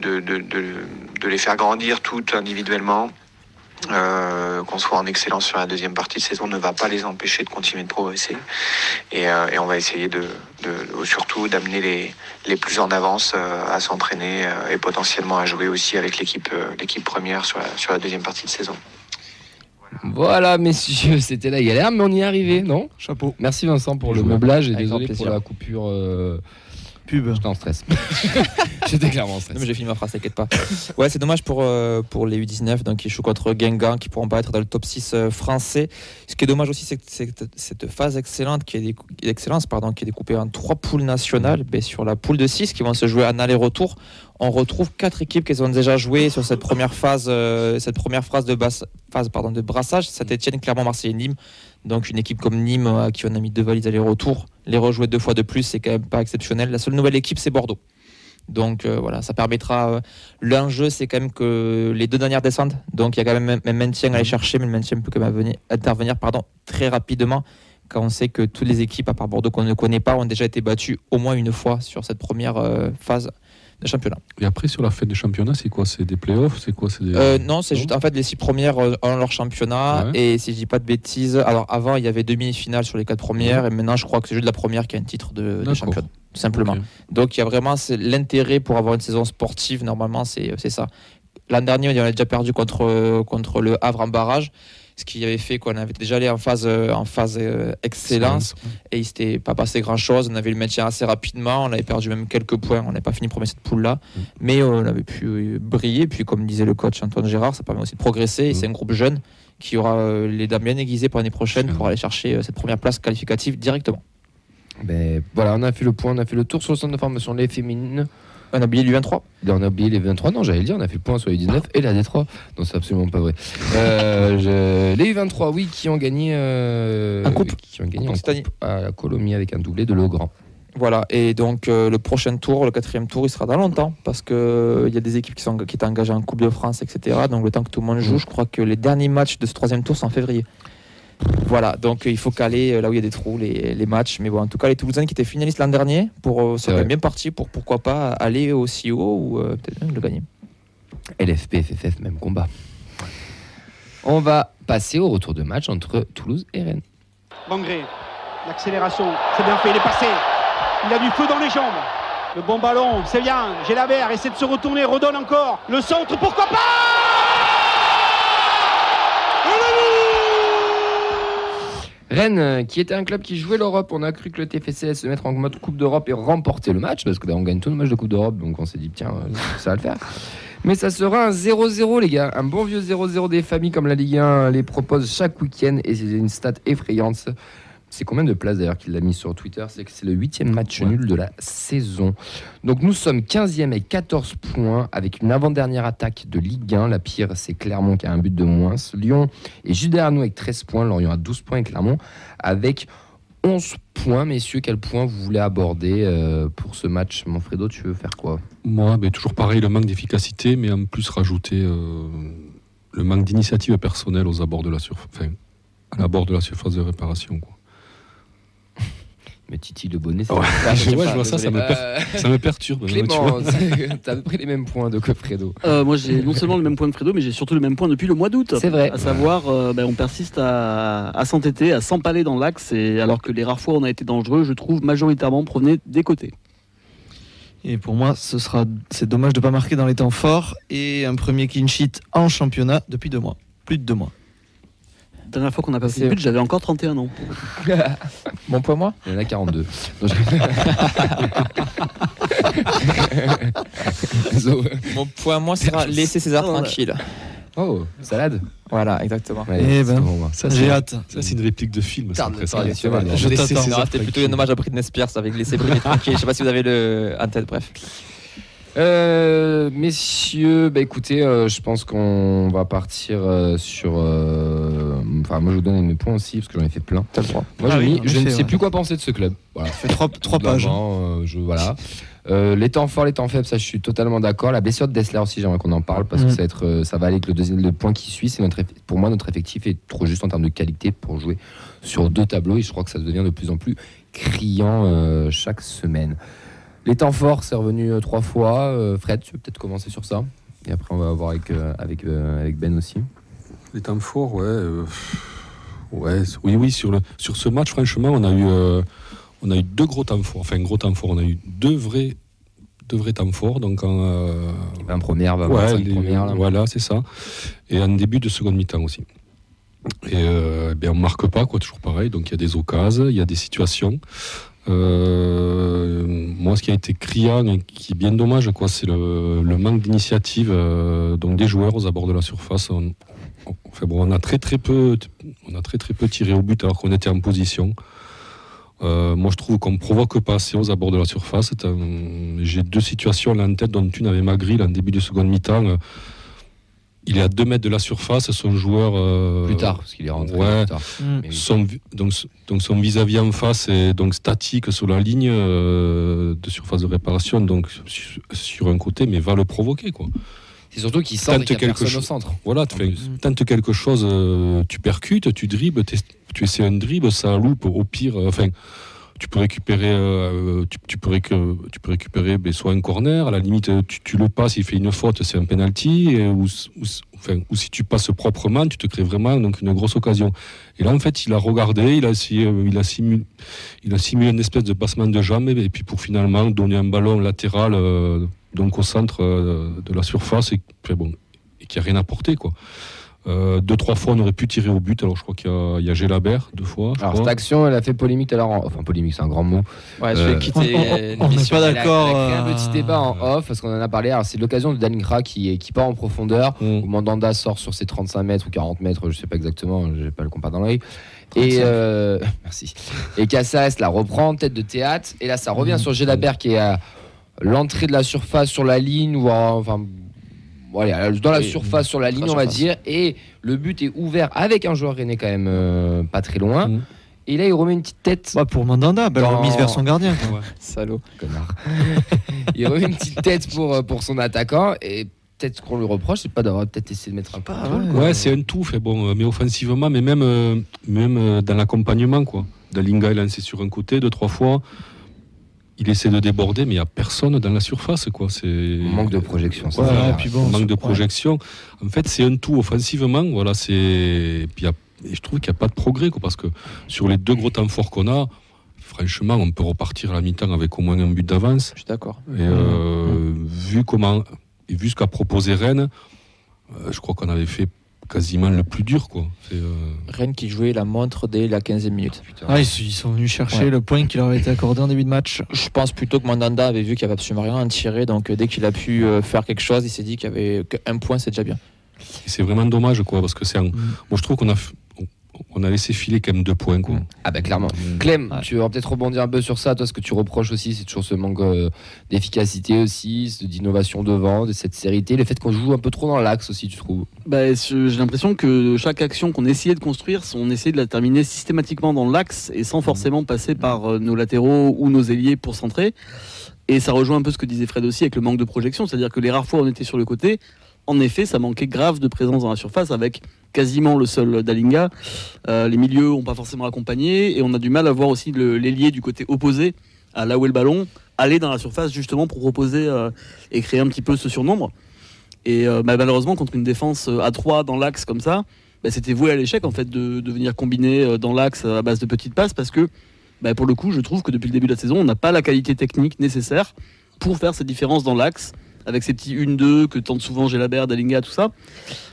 de, de les faire grandir toutes individuellement. Euh, qu'on soit en excellence sur la deuxième partie de saison ne va pas les empêcher de continuer de progresser et, euh, et on va essayer de, de- surtout d'amener les, les plus en avance euh, à s'entraîner euh, et potentiellement à jouer aussi avec l'équipe euh, l'équipe première sur la, sur la deuxième partie de saison.
Voilà, messieurs, c'était la galère, mais on y est arrivé, non?
Chapeau.
Merci Vincent pour le meublage et désolé pour la coupure.
Pub.
J'étais en stress. *laughs* J'étais clairement en stress.
Non, mais j'ai fini ma phrase, t'inquiète pas. Ouais, c'est dommage pour, euh, pour les U19, donc qui jouent contre Guingamp, qui pourront pas être dans le top 6 euh, français. Ce qui est dommage aussi, c'est que cette phase excellente qui est décou- excellence, pardon, qui est découpée en trois poules nationales. Ben, sur la poule de 6 qui vont se jouer en aller-retour, on retrouve quatre équipes qui ont déjà joué sur cette première phase, euh, cette première phase de, basse, phase, pardon, de brassage. Saint-Etienne, Clermont, Marseille et Nîmes. Donc une équipe comme Nîmes, à qui on a mis deux valises aller-retour, les rejouer deux fois de plus, c'est quand même pas exceptionnel. La seule nouvelle équipe, c'est Bordeaux. Donc euh, voilà, ça permettra. euh, L'enjeu, c'est quand même que les deux dernières descendent. Donc il y a quand même un maintien à aller chercher, mais le maintien peut quand même venir- intervenir pardon, très rapidement. Quand on sait que toutes les équipes, à part Bordeaux qu'on ne connaît pas, ont déjà été battues au moins une fois sur cette première euh, phase
Et après, sur la fête de championnat, c'est quoi? C'est des playoffs? C'est quoi? Des...
Euh, non, c'est juste en fait les six premières euh, ont leur championnat.
Ouais.
Et si je dis pas de bêtises, alors avant il y avait demi-finale sur les quatre premières, et maintenant je crois que c'est juste la première qui a un titre de, de championnat, simplement. Donc il y a vraiment c'est- l'intérêt pour avoir une saison sportive, normalement, c'est c'est ça. L'an dernier, on a déjà perdu contre, contre le Havre en barrage. Ce qui avait fait qu'on avait déjà allé en phase, euh, en phase euh, excellence et il s'était pas passé grand chose. On avait eu le maintien assez rapidement, on avait perdu même quelques points, on n'avait pas fini premier cette poule là,
Mm.
mais on avait pu euh, briller. Puis comme disait le coach Antoine Gérard, ça permet aussi de progresser et
Mm.
c'est un groupe jeune qui aura euh, les dames bien aiguisées pour l'année prochaine
Mm.
pour aller chercher euh, cette première place qualificative directement.
Ben, voilà, on a fait le point, on a fait le tour sur le centre de formation les féminines.
On a oublié du 23.
Et on a oublié les 23, non, j'allais le dire, on a fait le point sur les 19 et la D3. Non, c'est absolument pas vrai. Euh, je- Les U23, oui, qui ont gagné, euh,
En coupe.
Qui ont gagné
En
coupe à la Colombie avec un doublé de Legrand.
Voilà, et donc euh, le prochain tour, le quatrième tour, il sera dans longtemps parce qu'il y a des équipes qui, sont, qui engagées en Coupe de France, etc. Donc le temps que tout le monde joue,
Mhm.
je crois que les derniers matchs de ce troisième tour sont en février. Voilà, donc euh, il faut caler euh, là où il y a des trous les, les matchs. Mais bon, en tout cas, les Toulousains qui étaient finalistes l'an dernier pour, euh,
vrai.
bien partis pour pourquoi pas aller aussi haut ou euh, peut-être même le gagner.
LFP, FFF, même combat. On va passer au retour de match entre Toulouse et Rennes.
Bangré, l'accélération, c'est bien fait, il est passé. Il a du feu dans les jambes. Le bon ballon, c'est bien. Gélabert essaie de se retourner, redonne encore. Le centre, pourquoi pas?
Rennes, euh, qui était un club qui jouait l'Europe, on a cru que le TFC allait se mettre en mode Coupe d'Europe et remporter le match, parce que on gagne tous nos matchs de Coupe d'Europe, donc on s'est dit, tiens, euh, *laughs* ça va le faire. Mais ça sera un 0-0, les gars. Un bon vieux 0-0 des familles comme la Ligue 1 les propose chaque week-end, et c'est une stat effrayante. C'est combien de places d'ailleurs qu'il l'a mis sur Twitter? C'est que c'est le huitième match
Ouais.
nul de la saison. Donc nous sommes 15e et 14 points avec une avant-dernière attaque de Ligue 1. La pire, c'est Clermont qui a un but de moins. Lyon est juste derrière nous avec 13 points. Lorient a 12 points et Clermont avec 11 points. Messieurs, quel point vous voulez aborder euh, pour ce match? Manfredo, tu veux faire quoi?
Moi, ben, toujours pareil, le manque d'efficacité, mais en plus rajouter euh, le manque d'initiative personnelle aux abords de la surface, enfin, à l'abord de la surface de réparation. Quoi.
Mais Titi le bonnet, c'est
Ouais, je
sais *laughs*
vois-
pas,
je vois ça, ça me
désolé. Euh,
Ça me perturbe. non, tu vois.
Clément, t'as à peu près les mêmes points de que Fredo.
Euh, moi, j'ai non seulement le même point de Fredo, mais j'ai surtout le même point depuis le mois d'août.
C'est vrai.
À savoir, euh, ben, on persiste à, à s'entêter, à s'empaler dans l'axe, et alors que les rares fois où on a été dangereux, je trouve majoritairement provenaient des côtés.
Et pour moi, ce sera, c'est dommage de ne pas marquer dans les temps forts. Et un premier clean sheet en championnat depuis deux mois. Plus de deux mois.
La dernière fois qu'on a passé le but, j'avais encore 31 ans. *laughs*
Mon point, moi?
Il y en a 42. Donc, je- Zo. *laughs*
Mon point, moi, sera *laughs* laisser César tranquille.
oh, salade
Voilà, exactement.
Ouais,
Eh
c'est
ben.
bon, moi.
Ça,
J'ai
c'est-
hâte.
ça, c'est une réplique de film. ça,
Tarde,
presque.
tarde, c'est.
Je t'attends.
César
Non, C'était plutôt
tranquille.
un hommage à Britney Spears avec laisser Britney tranquille. Je sais pas si vous avez le en tête, bref.
Euh, messieurs, bah écoutez, euh, je pense qu'on va partir euh, sur. euh, Enfin, moi je vous donne mes points aussi parce que j'en ai fait plein.
T'as le droit.
Moi
Ah
j'ai
oui,
mis,
en
je ne
effet,
sais
ouais.
plus quoi penser de ce club. Voilà.
fait trois, trois pages.
Euh, je, voilà. Euh, les temps forts, les temps faibles, ça je suis totalement d'accord. La blessure de Dessler aussi, j'aimerais qu'on en parle parce que
Mm.
ça va, être, ça va aller avec le deuxième le point qui suit. C'est notre, eff- pour moi, notre effectif est trop juste en termes de qualité pour jouer sur deux tableaux et je crois que ça devient de plus en plus criant euh, chaque semaine. Les temps forts, c'est revenu euh, trois fois. Euh, Fred, tu veux peut-être commencer sur ça et après on va voir avec, euh, avec, avec Ben aussi.
Les temps forts, ouais. oui, oui, sur, le, sur ce match, franchement, on a eu, on a eu deux gros temps forts. Enfin, gros temps forts, on a eu deux vrais, deux vrais temps forts. Donc, en,
20 premières, 20
ouais,
25
les-
là.
voilà, c'est ça. Et en début de seconde mi-temps aussi. Et euh, ben, on marque pas, quoi, toujours pareil. Donc, il y a des occasions, il y a des situations. Euh, moi, ce qui a été criant et qui est bien dommage, quoi, c'est le, manque d'initiative euh, donc des joueurs aux abords de la surface. On, bon, on a très très peu, on a très très peu tiré au but alors qu'on était en position. Euh, moi, je trouve qu'on provoque pas assez aux abords de la surface. J'ai deux situations là en tête, dont une avec Magritte en début de seconde mi-temps. Il est à 2 mètres de la surface, son joueur. euh,
Plus tard, parce qu'il est rentré
ouais.
plus tard.
Mm.
Son, donc, donc son vis-à-vis en face est donc statique sur la ligne euh, de surface de réparation, donc sur, sur un côté, mais va le provoquer. Quoi.
C'est surtout qu'il sent
Tente quelque
personne au
chose.
centre.
Voilà, tu
En
fais,
plus.
tentes quelque chose, euh, tu percutes, tu dribbles, tu essaies un dribble, ça loupe, au pire, euh, enfin, tu peux récupérer, euh, tu, tu peux tu peux récupérer ben, soit un corner, à la limite, euh, tu, le passes, il fait une faute, c'est un penalty, ou, si tu passes proprement, tu te crées vraiment donc, une grosse occasion. Et là, en fait, il a regardé, il a, euh, simulé, une espèce de passement de jambes, et puis pour finalement donner un ballon latéral euh, au centre euh, de la surface, et, et qui a rien apporté, quoi. Euh, deux, trois fois, on aurait pu tirer au but. Alors, je crois qu'il y a, il y a Gélabert deux fois. je
Alors,
crois.
cette action, elle a fait polémique tout à l'heure. en- Enfin, polémique, c'est un grand mot.
Ouais, je
Euh,
vais quitter
on- on- on n'est pas d'accord.
Elle a créé un
euh,
petit débat en off parce qu'on en a parlé. Alors, c'est l'occasion de Dalingra qui, qui part en profondeur.
Mm.
Où Mandanda sort sur ses 35 mètres ou 40 mètres, je sais pas exactement, j'ai pas le compas dans l'œil. Et
35.
euh, *laughs* merci. Et Cassares la reprend, tête de théâtre. Et là, ça revient
Mhm.
sur Gélabert qui est à l'entrée de la surface sur la ligne, ou en- enfin, voilà, dans la surface sur la ligne,
La
on va dire. Et le but est ouvert avec un joueur rennais quand même euh, pas très loin.
Mhm.
Et là, il remet une petite tête.
bah, pour Mandanda, belle
Dans-
remise vers son gardien. *laughs*
Salaud.
Connard. *laughs* il remet une petite tête pour, euh, pour son attaquant. Et peut-être qu'on lui reproche, c'est pas d'avoir peut-être essayé de mettre un contrôle,
ouais.
Ouais, c'est un tout, fait bon, mais offensivement, mais même, euh, même euh, dans l'accompagnement, quoi. Dalinga est lancé sur un côté deux, trois fois. Il essaie de déborder, mais il n'y a personne dans la surface, quoi. C'est
Manque de projection. ça,
puis bon,
manque de
ouais.
projection. En fait, c'est un tout offensivement. Voilà, c'est. et Puis il y a- et je trouve qu'il n'y a pas de progrès, quoi, parce que sur les deux gros temps forts qu'on a, franchement, on peut repartir à la mi-temps avec au moins un but d'avance.
Je suis d'accord.
Et euh, vu comment, et vu ce qu'a proposé Rennes, euh, je crois qu'on avait fait quasiment le plus dur, quoi. Euh,
Rennes qui jouait la montre dès la 15e minute.
Putain.
Ah, ils, ils sont venus chercher
Ouais.
le point qui leur avait été accordé en début de match.
Je pense plutôt que Mandanda avait vu qu'il n'y avait absolument rien à tirer, donc euh, dès qu'il a pu euh, faire quelque chose, il s'est dit qu'il y avait qu'un point, c'est déjà bien.
c'est vraiment dommage, quoi, parce que c'est un.
Mm.
Moi, je trouve qu'on a, on- a laissé filer quand même deux points, quoi.
Ah bah clairement. Clem,
Ouais.
tu vas peut-être rebondir un peu sur ça. Toi, ce que tu reproches aussi, c'est toujours ce manque euh, d'efficacité aussi, ce- d'innovation devant, de cette sérité, le fait qu'on joue un peu trop dans l'axe aussi, tu trouves?
Bah, j'ai l'impression que chaque action qu'on essayait de construire, on essayait de la terminer systématiquement dans l'axe et sans forcément passer par euh, nos latéraux ou nos ailiers pour centrer. Et ça rejoint un peu ce que disait Fred aussi avec le manque de projection, c'est-à-dire que les rares fois où on était sur le côté, en effet, ça manquait grave de présence dans la surface avec quasiment le seul Dalinga. Euh, les milieux n'ont pas forcément accompagné et on a du mal à voir aussi l'ailier du côté opposé à là où est le ballon aller dans la surface justement pour proposer euh, et créer un petit peu ce surnombre. Et euh, bah, malheureusement, contre une défense à 3 dans l'axe comme ça, bah, c'était voué à l'échec en fait de, venir combiner dans l'axe à base de petites passes parce que bah, pour le coup, je trouve que depuis le début de la saison, on n'a pas la qualité technique nécessaire pour faire cette différence dans l'axe avec ces petits 1-2 que tente souvent Gélabert, Dalinga, tout ça.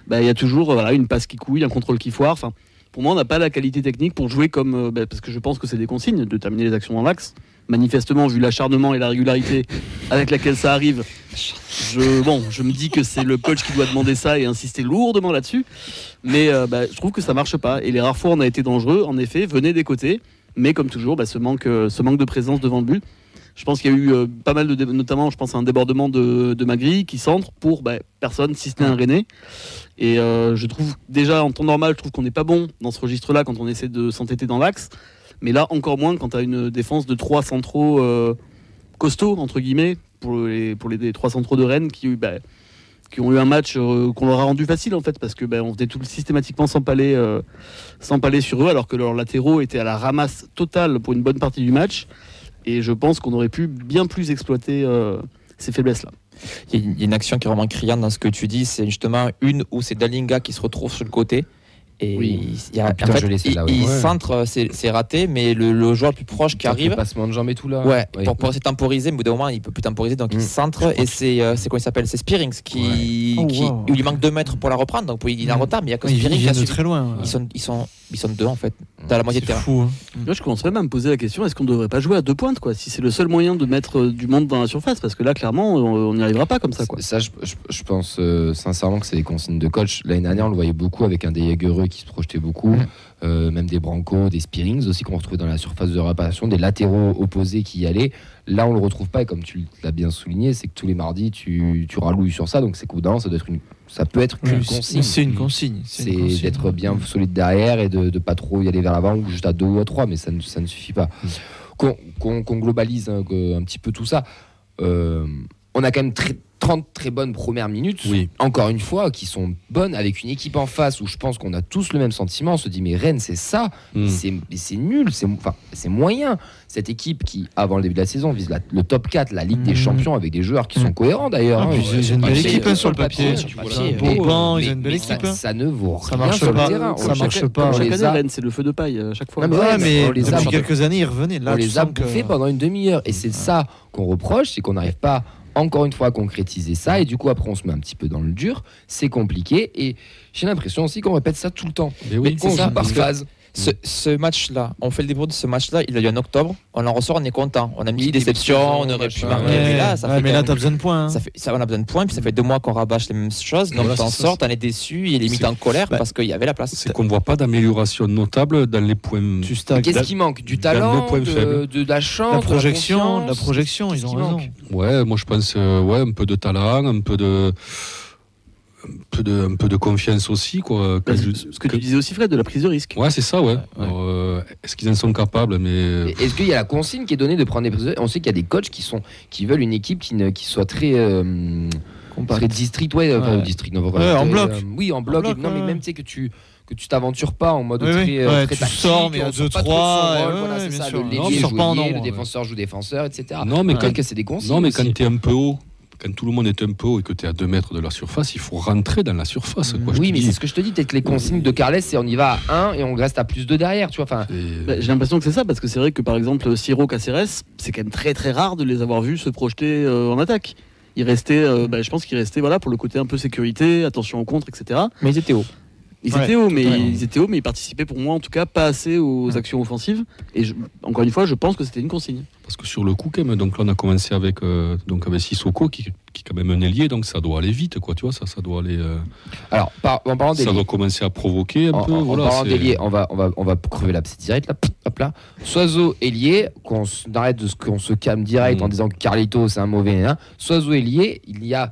Bah, Il y a toujours euh, voilà, une passe qui couille, un contrôle qui foire. Enfin, pour moi, on n'a pas la qualité technique pour jouer comme. euh, bah, parce que je pense que c'est des consignes de terminer les actions dans l'axe. Manifestement, vu l'acharnement et la régularité avec laquelle ça arrive, je, me dis que c'est le coach qui doit demander ça et insister lourdement là-dessus. Mais euh, bah, je trouve que ça marche pas. Et les rares fois on a été dangereux, en effet, venez des côtés. Mais comme toujours, bah, ce manque de présence devant le but. Je pense qu'il y a eu euh, pas mal de. Notamment, je pense à un débordement de, de Magri qui centre pour bah, personne, si ce n'est un René. Et euh, je trouve déjà en temps normal, je trouve qu'on n'est pas bon dans ce registre-là quand on essaie de s'entêter dans l'axe. Mais là, encore moins quand tu as une défense de trois centraux euh, costauds, entre guillemets, pour les, pour les, les trois centraux de Rennes qui, bah, qui ont eu un match euh, qu'on leur a rendu facile en fait, parce que bah, on faisait tout systématiquement s'empaler euh, sur eux, alors que leurs latéraux étaient à la ramasse totale pour une bonne partie du match. Et je pense qu'on aurait pu bien plus exploiter euh, ces faiblesses-là.
Il y a une- action qui est vraiment criante dans ce que tu dis, c'est justement une où c'est Dalinga qui se retrouve sur le côté. Et
Oui.
il y a,
Ah, putain,
en fait, il,
ouais.
il
Ouais.
centre, c'est raté, mais le, le joueur le plus proche qui arrive,
Le passement de jambes et tout là.
Ouais, pour, pour essayer de temporiser, mais au bout d'un moment, il peut plus temporiser, donc
Mm.
il centre et c'est euh, c'est quoi il s'appelle? C'est Spearings qui,
Ouais. Oh,
qui-
wow.
il lui manque 2 mètres pour la reprendre, donc il est en
Mm.
retard, mais il y a que
Ils
Spearings qui
viennent
a
de très loin.
Ils sont, ils sont, ils sont deux en fait, dans la moitié de
C'est
terrain.
fou. hein.
Moi, je commencerais même à me poser la question est-ce qu'on ne devrait pas jouer à deux pointes, quoi Si c'est le seul moyen de mettre euh, du monde dans la surface, parce que là, clairement, on on n'y arrivera pas comme ça, quoi.
Ça, je, je- je pense euh, sincèrement que c'est des consignes de coach. L'année dernière, on le voyait beaucoup avec un des Jagereux qui se projetait beaucoup, euh, même des Branco, des Spearings aussi qu'on retrouvait dans la surface de réparation, des latéraux opposés qui y allaient. Là, on le retrouve pas et comme tu l'as bien souligné, c'est que tous les mardis, tu, tu rallouilles sur ça. Donc c'est d'un moment, ça, doit être une, ça peut être
Oui,
consigne.
C'est une consigne.
C'est
une
d'être bien solide derrière et de, de pas trop y aller vers l'avant ou juste à deux ou à trois, mais ça ne, ça ne suffit pas. Qu'on globalise un petit peu tout ça, euh, on a quand même très- 30 très bonnes premières minutes,
Oui.
encore une fois, qui sont bonnes avec une équipe en face où je pense qu'on a tous le même sentiment. On se dit, mais Rennes, c'est ça,
Mm.
c'est mais c'est nul, c'est enfin, moyen. Cette équipe qui, avant le début de la saison, vise la- le top 4, la Ligue des
Mm.
Champions avec des joueurs qui
Mm.
sont cohérents d'ailleurs.
Ah,
hein.
ils ont une belle équipe, hein, sur le papier.
sur le
Bon banc,
mais-
ils ont une belle
mais
équipe,
Ça,
hein.
ça ne vaut
Ça
rien
marche
sur
pas,
le terrain.
ça
On-
marche
chaque-
pas.
Chaque
les
année,
a-
Rennes, c'est le feu de paille à chaque fois.
Non, mais
Ouais,
ouais,
mais
on les a-
depuis quelques années, ils revenaient. Là,
on les a bouffés pendant une demi-heure. Et c'est ça qu'on reproche, c'est qu'on n'arrive pas encore une fois concrétiser ça. Et du coup, après, on se met un petit peu dans le dur. C'est compliqué. Et j'ai l'impression aussi qu'on répète ça tout le temps.
Mais oui,
Mais c'est ça par phase.
Ce, ce match-là, on fait le débrief de ce match-là, il a eu en octobre, on en ressort, on est content. On a mis
Oui,
une
début de
déception, on aurait pu marquer.
Ouais,
mais là, ça
ouais,
fait
mais là, t'as besoin de points. hein.
ça fait, ça, on a besoin de points, puis ça fait deux mois qu'on rabâche les mêmes choses. Donc t'en
c'est
sors, t'en es déçu, il est limite
C'est-
en colère
Bah,
parce qu'il y avait la place.
C'est qu'on ne voit pas d'amélioration notable dans les points.
Tu stagnes.
Qu'est-ce qui manque? Du
dans nos
talent,
points
de,
faibles.
de, la chance,
La
de
projection, de la
confiance?
projection,
Qu'est-ce
ils ont
qui
raison.
manque?
Ouais, moi je pense euh, ouais, un peu de talent, un peu de. Un peu, de, un peu de confiance aussi. Quoi.
Bah,
je-
ce que tu
que-
disais aussi, Fred, de la prise de risque.
Ouais, c'est ça, ouais.
Ouais.
Alors, euh, Est-ce qu'ils en sont capables Mais
Et Est-ce qu'il y a la consigne qui est donnée de prendre des prisonniers On sait qu'il y a des coachs qui, sont, qui veulent une équipe qui, ne, qui soit très, euh,
Compact.
très district, ouais, enfin,
Ouais.
district, non,
Ouais, en bloc.
euh, oui, en bloc.
bloc,
et- non, mais
ouais.
même tu sais que tu que tu t'aventures pas en mode
Oui,
très,
oui.
euh,
Ouais,
très
tu
tactique,
sors, mais à
on sort
deux,
pas trop de son
trois,
rôle,
ouais,
voilà,
ouais,
c'est ça,
sûr.
le
Non, tu
joue
pas en
le
ouais.
défenseur joue défenseur, etc.
non, mais
Peut-être
quand,
c'est des consignes.
non, mais
aussi.
quand tu es un peu haut, quand tout le monde est un peu haut et que tu es à 2 mètres de la surface, il faut rentrer dans la surface. Quoi,
Oui, mais c'est ce que je te dis. Peut-être que les consignes de Carles, c'est on y va à 1 et on reste à plus 2 derrière. Tu vois, enfin,
Bah, J'ai l'impression que c'est ça, parce que c'est vrai que par exemple, Siro Caceres, c'est quand même très très rare de les avoir vus se projeter euh, en attaque. Ils restaient, euh, bah, je pense qu'ils restaient voilà, pour le côté un peu sécurité, attention au contre, etc.
Mais ils étaient hauts.
Ils
Ouais,
étaient hauts, mais
ouais.
ils étaient hauts, mais ils participaient pour moi en tout cas pas assez aux actions offensives. Et je- encore une fois, je pense que c'était une consigne.
Parce que sur le coup, quand même, donc là, on a commencé avec, euh, donc avec Sissoko, qui, qui est quand même un ailier, donc ça doit aller vite, quoi, tu vois, ça, ça doit aller. euh,
alors, par- en parlant des
ça doit commencer à provoquer un
En,
peu.
en- parlant d'ailier, on va, on, va, on va crever l'abcès direct là. Hop là. Soiseau ailier, qu'on arrête de ce qu'on se calme direct
Mm.
en disant que Carlito c'est un mauvais. Hein. Soiseau ailier, il y a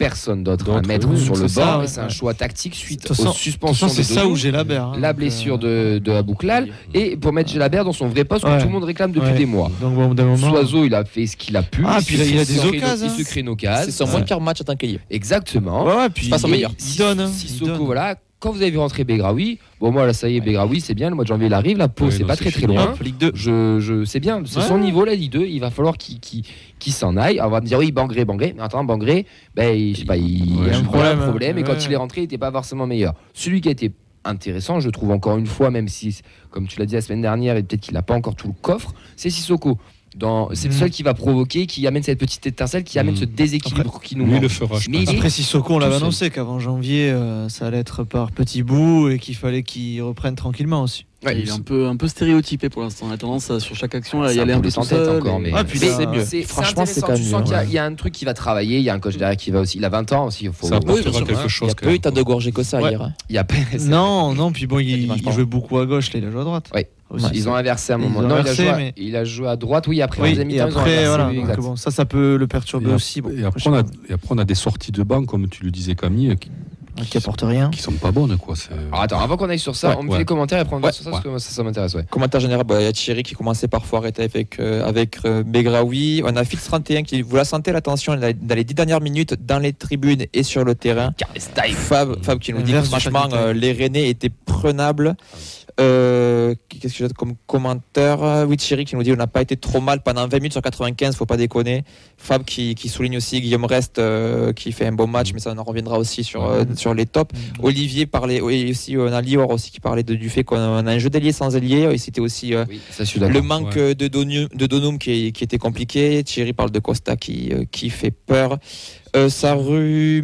personne d'autre à mettre sur le
ça, ouais,
et c'est un choix tactique suite
façon-
aux suspensions
c'est
de
ça où j'ai la berre. hein,
la blessure de, de Abouklal et pour mettre Gelabert dans son vrai poste que tout le monde réclame depuis
Ouais.
des mois.
Donc, bon, moment.
Soiseau, il a fait ce qu'il a pu.
Ah,
il
puis il a des occasions,
Il se crée nos cases.
C'est son moins pire match en tant qu'ailier.
Exactement.
Ouais, puis
C'est pas son
Et
meilleur.
Il donne. hein, il
Sissoko,
donne.
voilà. Quand vous avez vu rentrer Begraoui, bon moi là ça y est, Begraoui c'est bien, le mois de janvier il arrive, la peau
Ouais,
c'est pas très très loin.
Hop, Ligue 2.
Je, je c'est bien, c'est
Ouais.
son niveau la Ligue 2, il va falloir qu'il s'en aille. Alors, on va me dire oui, Bangré, Bangré, mais attends, Bangré, ben il- je sais pas, il,
Ouais, a un
problème,
problème,
hein.
problème et quand il est rentré, il était pas forcément meilleur. Celui qui a été intéressant, je trouve encore une fois, même si comme tu l'as dit la semaine dernière et peut-être qu'il n'a pas encore tout le coffre, c'est Sissoko. Dans- C'est le
Mm.
seul qui va provoquer, qui amène cette petite étincelle, qui amène
Mm.
ce déséquilibre qui nous
Lui, il
manque.
le fera, je
Mais
pense.
Après, Sissoko, on
tout
l'avait annoncé qu'avant janvier, euh, ça allait être par petits bouts et qu'il fallait qu'il reprenne tranquillement aussi.
Ouais,
il est un peu, un peu stéréotypé pour l'instant. Il a tendance à, sur chaque action à y aller un
peu
tout seul.
encore, mais,
là,
c'est c'est- c'est
franchement, c'est
Tu sens
mieux,
qu'il y a- il y, a un truc qui va travailler, il y a un coach derrière qui va aussi. Il a 20 ans aussi. Il faut,
Ça apportera
faut-
quelque
hein.
Il
chose.
a
quand
pas eu
même,
tant de gorgées que ça
Ouais.
hier. *laughs* hein.
Il y a pas- c'est-
Non, non, puis bon, il, il jouait beaucoup à gauche, là, il a joué à droite.
Ouais.
Aussi.
Ils ont inversé à un moment. Non, il a, joué à,
mais-
il a joué à droite, oui, après
Oui,
deuxième
et après, voilà. bon, ça, ça peut le perturber
Et
aussi. Bon,
Et après, on a,
pas.
et après, on a des sorties de banc, comme tu le disais, Camille, qui,
qui apporte rien.
qui sont pas bonnes. Quoi.
Alors attends, avant qu'on aille sur ça,
Ouais,
on me fait les commentaires et après on va
Ouais,
sur ça,
ouais.
parce que ça, ça m'intéresse, ouais.
Commentaire général, bah, il y a Thierry qui commençait parfois à arrêter avec, euh, avec euh, Begraoui. On a Fix 31 qui vous la sentez la tension dans les- dans les dix dernières minutes dans les tribunes et sur le terrain. Fab, Fab qui nous dit que franchement euh, les Rennais étaient prenables. Euh, Qu'est-ce que j'ai comme commentaire Euh, Oui, Thierry qui nous dit on n'a pas été trop mal pendant 20 minutes sur 95, faut pas déconner. Fab qui, qui souligne aussi Guillaume Rest euh, qui fait un bon match, mais ça on en reviendra aussi sur, euh, sur les tops. Olivier parlait, aussi on a Lior aussi qui parlait de- du fait qu'on a un jeu d'ailier sans ailier. Et c'était aussi
Oui, ça,
le manque
ouais.
de, Donu- de Donum qui, qui était compliqué. Thierry parle de Costa qui, qui fait peur. Euh, Saru *laughs*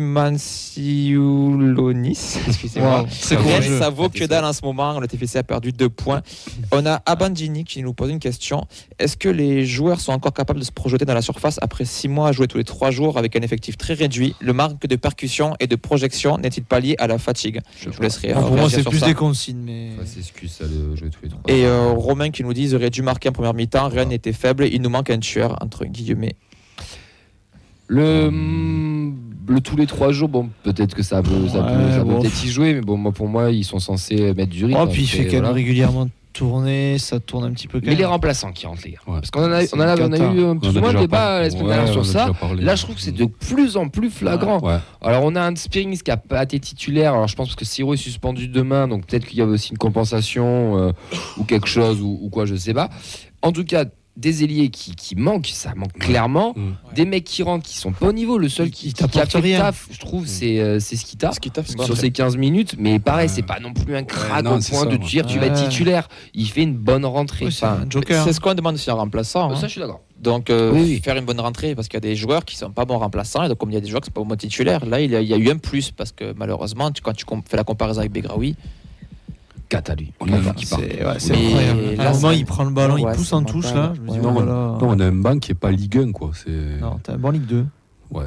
excusez-moi.
Wow, c'est
ça vaut que dalle en ce moment. Le TFC a perdu deux points. On a Abandini qui nous pose une question. Est-ce que les joueurs sont encore capables de se projeter dans la surface après six mois à jouer tous les trois jours avec un effectif très réduit? Le manque de percussion et de projection n'est-il pas lié à la fatigue? Je vous laisserai euh,
pour moi, c'est plus
ça.
des consignes, mais.
Ça, c'est excuse, ça, de jouer tous les trois.
Et euh, Romain qui nous dit ils auraient dû marquer en première mi-temps. Rennes était faible. Il nous manque un tueur entre guillemets.
Le, mm, le tous les trois jours, bon, peut-être que ça peut, ça peut,
Ouais,
ça peut
bon.
peut-être y jouer, mais bon, moi, pour moi, ils sont censés mettre du rythme.
Oh, puis il fait quand même
voilà.
régulièrement tourner, ça tourne un petit peu quand
Mais les remplaçants qui rentrent, les gars.
Ouais.
Parce qu'on en a, on en a, on eu un plus ou moins débat la semaine dernière sur ça.
parlé.
Là, je trouve que c'est de plus en plus flagrant.
Ouais.
Alors, on a un Spearings qui a pas été titulaire. Alors, je pense que Siro est suspendu demain, donc peut-être qu'il y a aussi une compensation euh, ou quelque chose ou, ou quoi, je sais pas. En tout cas, des ailiers qui, manquent, ça manque clairement. Des mecs qui rentrent, qui sont pas au niveau. Le seul
qui,
qui, fait
rien.
taf, je trouve, c'est euh, c'est Skita, sur ses 15 minutes. Mais pareil, c'est pas non plus un crack au point de dire tu vas être titulaire. Il fait une bonne rentrée.
C'est
ce qu'on demande sur un remplaçant. Euh,
ça, hein. je suis d'accord.
Donc, euh, faire une bonne rentrée parce qu'il y a des joueurs qui ne sont pas bons remplaçants. Et donc, comme il y a des joueurs qui sont pas bons titulaires, là, il y, a, eu un plus parce que malheureusement, quand tu fais la comparaison avec Begraoui,
4.
On a
vu qu'il part.
À il prend le ballon, il pousse en touche. Oh là.
Non, on a un banc qui n'est pas Ligue 1. Quoi.
Non, t'as un banc Ligue 2.
Ouais,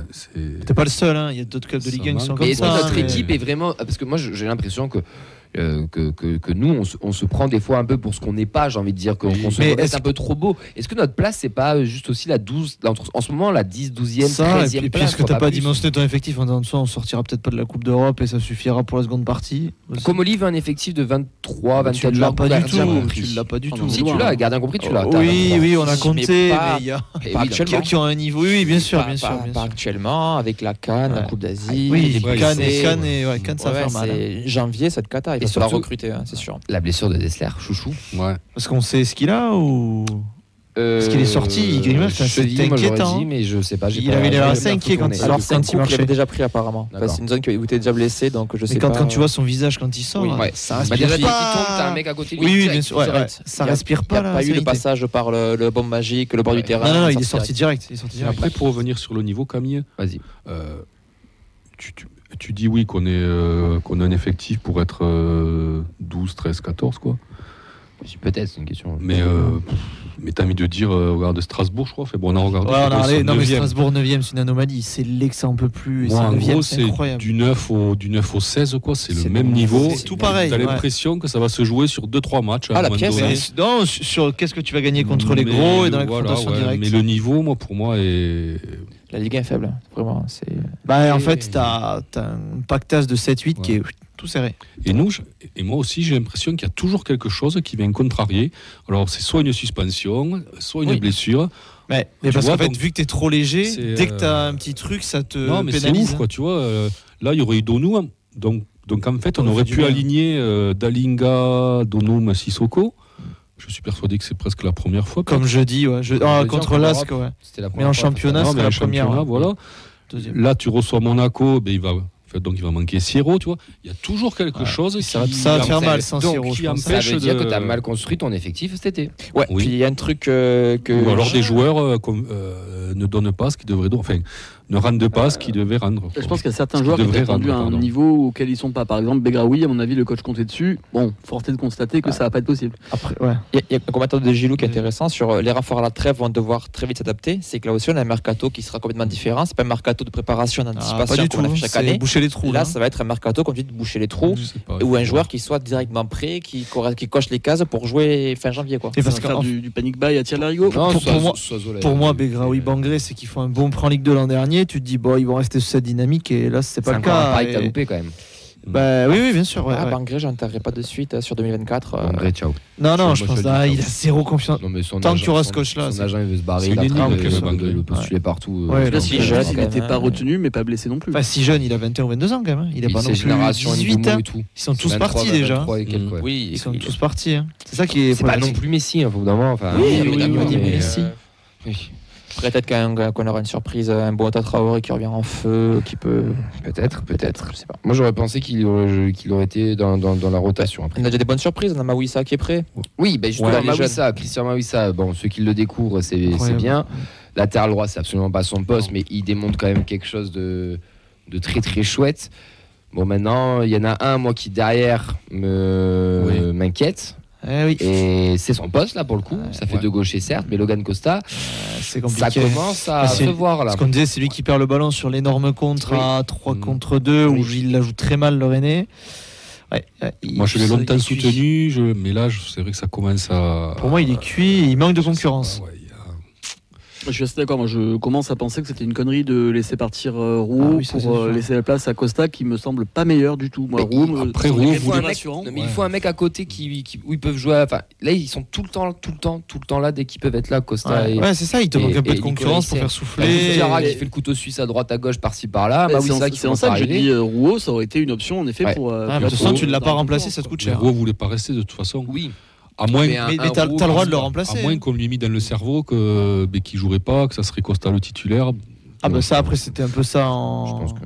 T'es pas le seul, hein. il y a d'autres clubs de Ligue 1 qui sont comme
ça. Est-ce que notre
hein.
équipe est vraiment. Parce que moi, j'ai l'impression que euh, que, que, que, nous, on se, on, se prend des fois un peu pour ce qu'on n'est pas, j'ai envie de dire, qu'on se
est
un peu trop beau. Est-ce que notre place, c'est pas euh, juste aussi la 12, en ce moment, la 10, 12e,
et puis,
place
Est-ce que t'as pas dimensionné ton effectif en disant de ça, on sortira peut-être pas de la Coupe d'Europe et ça suffira pour la seconde partie aussi.
Comme Olive a un effectif de 23,
24 tu l'as pas, du tout. Tu l'as pas du tout.
Si tu l'as, gardien compris, tu l'as.
Oui, oui, on a compté, mais il y a. Qui ont un niveau, oui, bien sûr, bien sûr.
Actuellement, avec la Cannes, la Coupe d'Asie.
Oui, Cannes et Cannes, ça fait mal. Hein.
Janvier, cette cata il va falloir recruter, c'est sûr.
La blessure de Dessler, chouchou.
Ouais.
Parce qu'on sait ce qu'il a ou.
Euh,
Parce qu'il est sorti,
il grimace, c'est
inquiétant.
mais je sais pas.
Il avait l'air assez inquiet quand,
alors
quand il marchait.
déjà pris apparemment. C'est une zone qui était déjà blessé, donc je sais mais
quand,
pas.
Quand tu vois son visage quand il sort,
oui. ouais,
ça
bah,
respire
bah, déjà,
pas.
Tombe, t'as un mec à côté de lui.
Oui, oui, bien sûr. Ouais. Ça respire pas.
Il n'y a pas eu le passage par le, bombe magique, le bord du terrain.
Non, non, il est
sorti
direct.
Après, pour revenir sur le niveau, Camille.
Vas-y.
Euh, tu, tu dis oui qu'on est euh, qu'on a un effectif pour être 12, 13, 14 quoi.
Peut-être, c'est une question.
Mais, euh, mais t'as mis de dire, euh, regarde, Strasbourg, je crois. On a regardé.
Ouais, on a non, mais Strasbourg 9ème, c'est une anomalie. C'est l'excellent peu plus. C'est
du 9 au, du 9 au 16, quoi. C'est le même niveau.
C'est tout pareil.
T'as l'impression que ça va se jouer sur 2-3 matchs.
Ah, la pièce.
Hein. Non, sur qu'est-ce que tu vas gagner contre les gros et dans la
voilà, ouais, Mais le niveau, moi, pour moi, est
la Ligue 1 est faible, vraiment. C'est...
Bah, en fait, tu as, un pactage de 7-8 qui est tout serré.
Et nous, et moi aussi, j'ai l'impression qu'il y a toujours quelque chose qui vient contrarier. Alors, c'est soit une suspension, soit une blessure.
Mais, parce qu'en fait, vu que tu es trop léger, dès que tu as
euh,
un petit truc, ça te
non, mais
pénalise.
Hein. Quoi, tu vois. Euh, là, il y aurait eu Donou. Hein. Donc, donc en fait, on, aurait pu aligner euh, Dalinga, Donoum, Sissoko. Je suis persuadé que c'est presque la première fois.
Comme je dis,
ouais. Ah,
contre
l'Asque,
ouais. Mais en championnat, c'est la première. Ouais.
Hein.
Voilà.
Là, tu reçois Monaco, ben, il va donc il va manquer Siro, tu vois. Il y a toujours quelque chose qui
ça, ça va faire mal sans Siro.
Qui
empêche
ça veut dire
de...
que tu as mal construit ton effectif cet été.
Ouais.
Oui.
Puis il y a un truc euh, que.
Ou alors des joueurs euh, euh, ne donnent pas ce qu'ils devraient donner. Enfin, ne rendent pas ce qu'ils devaient rendre.
Je pense qu'il y a certains joueurs qui
ont
rendu à un niveau auquel ils sont pas. Par exemple, Begraoui, à mon avis, le coach comptait dessus. Bon, force est de constater que ah. ça va pas être possible.
Après,
il, y a, y, un commentateur de Gilou qui est intéressant sur euh, les renforts à la trêve vont devoir très vite s'adapter. C'est que là aussi, on a un mercato qui sera complètement différent. C'est pas un mercato de préparation,
ah,
d'anticipation ah, qu'on chaque année.
Boucher les trous.
Là, ça va être un mercato, comme tu de boucher les trous, ou un joueur qui soit directement prêt, qui, coche les cases pour jouer fin janvier, quoi.
Et parce
faire du, du, panic buy à Thierry Larigot.
Pour, moi, Begraoui, Bangré, c'est qu'ils font un bon prêt en Ligue de l'an dernier tu te dis, bon, ils vont rester sur cette dynamique, et là, c'est pas le cas.
C'est
un
loupé quand même.
Bah, oui, oui, bien sûr. Ouais,
ah,
ouais.
Bangré, pas de suite euh, sur 2024. Euh...
Bangré, ciao.
Non, non, je, pense là, il a zéro confiance. Tant
agent,
que tu restes
coach
là.
Son agent, il veut se barrer. Il,
est nul,
que
Bangré,
il partout. Euh,
ouais,
là,
si
jeune, il n'était pas retenu, mais pas blessé non plus.
Enfin, si jeune, il a 21 ou 22 ans quand même. Hein.
Il
a
pas
non plus 18
ans.
Ils sont tous partis déjà.
Oui,
ils sont tous partis. C'est ça qui est.
C'est pas non plus Messi, hein, faut d'abord.
Oui, Messi.
Peut-être qu'on aura une surprise, un Boata Traoré qui revient en feu, qui peut.
Peut-être, peut-être.
Peut
Moi j'aurais pensé qu'il aurait, été dans, dans, la rotation.
On a déjà des bonnes surprises, on a Mawissa qui est prêt.
Oui, ben justement,
ouais,
Mawissa, Christian Mawissa, bon, ceux qui le découvrent, c'est bien. Latéral droit, c'est absolument pas son poste, mais il démontre quand même quelque chose de, de très très chouette. Bon, maintenant, il y en a un, moi, qui derrière m'inquiète.
Eh
Et c'est son poste là pour le coup. Ça fait
ouais.
deux gauchers certes, mais Logan Costa,
euh,
ça commence à se voir là.
Ce qu'on disait, c'est lui qui perd le ballon sur l'énorme contre à 3
mm.
contre 2 où il la joue très mal le
moi je l'ai longtemps soutenu, je... mais là c'est vrai que ça commence à.
Pour moi il est cuit, il manque de concurrence.
Je suis assez d'accord. Moi, je commence à penser que c'était une connerie de laisser partir euh, Roux
ah
pour euh, laisser la place à Costa, qui me semble pas meilleur du tout.
Après
Roux,
il faut, un mec, mais il faut un mec à côté qui, où ils peuvent jouer. Là, ils sont tout le temps, tout le temps, tout le temps là dès qu'ils peuvent être là. Costa.
Ouais, c'est ça. Il te manque un peu de concurrence pour faire souffler.
Bah,
Jara
qui fait le couteau suisse à droite, à gauche, par-ci, par-là.
Bah,
oui,
c'est en ça que je dis euh, Roux, ça aurait été une option en effet pour. Euh,
ah, de toute façon, tu ne l'as pas remplacé, ça te coûte cher.
Roux voulait pas rester de toute façon.
Oui. Mais,
mais t'as le droit de le
à
remplacer.
moins
hein.
qu'on lui ait mis dans le cerveau que qu'il jouerait pas, que ça serait Costa le titulaire.
Ah bah ça après c'était un peu ça en.
Je pense que.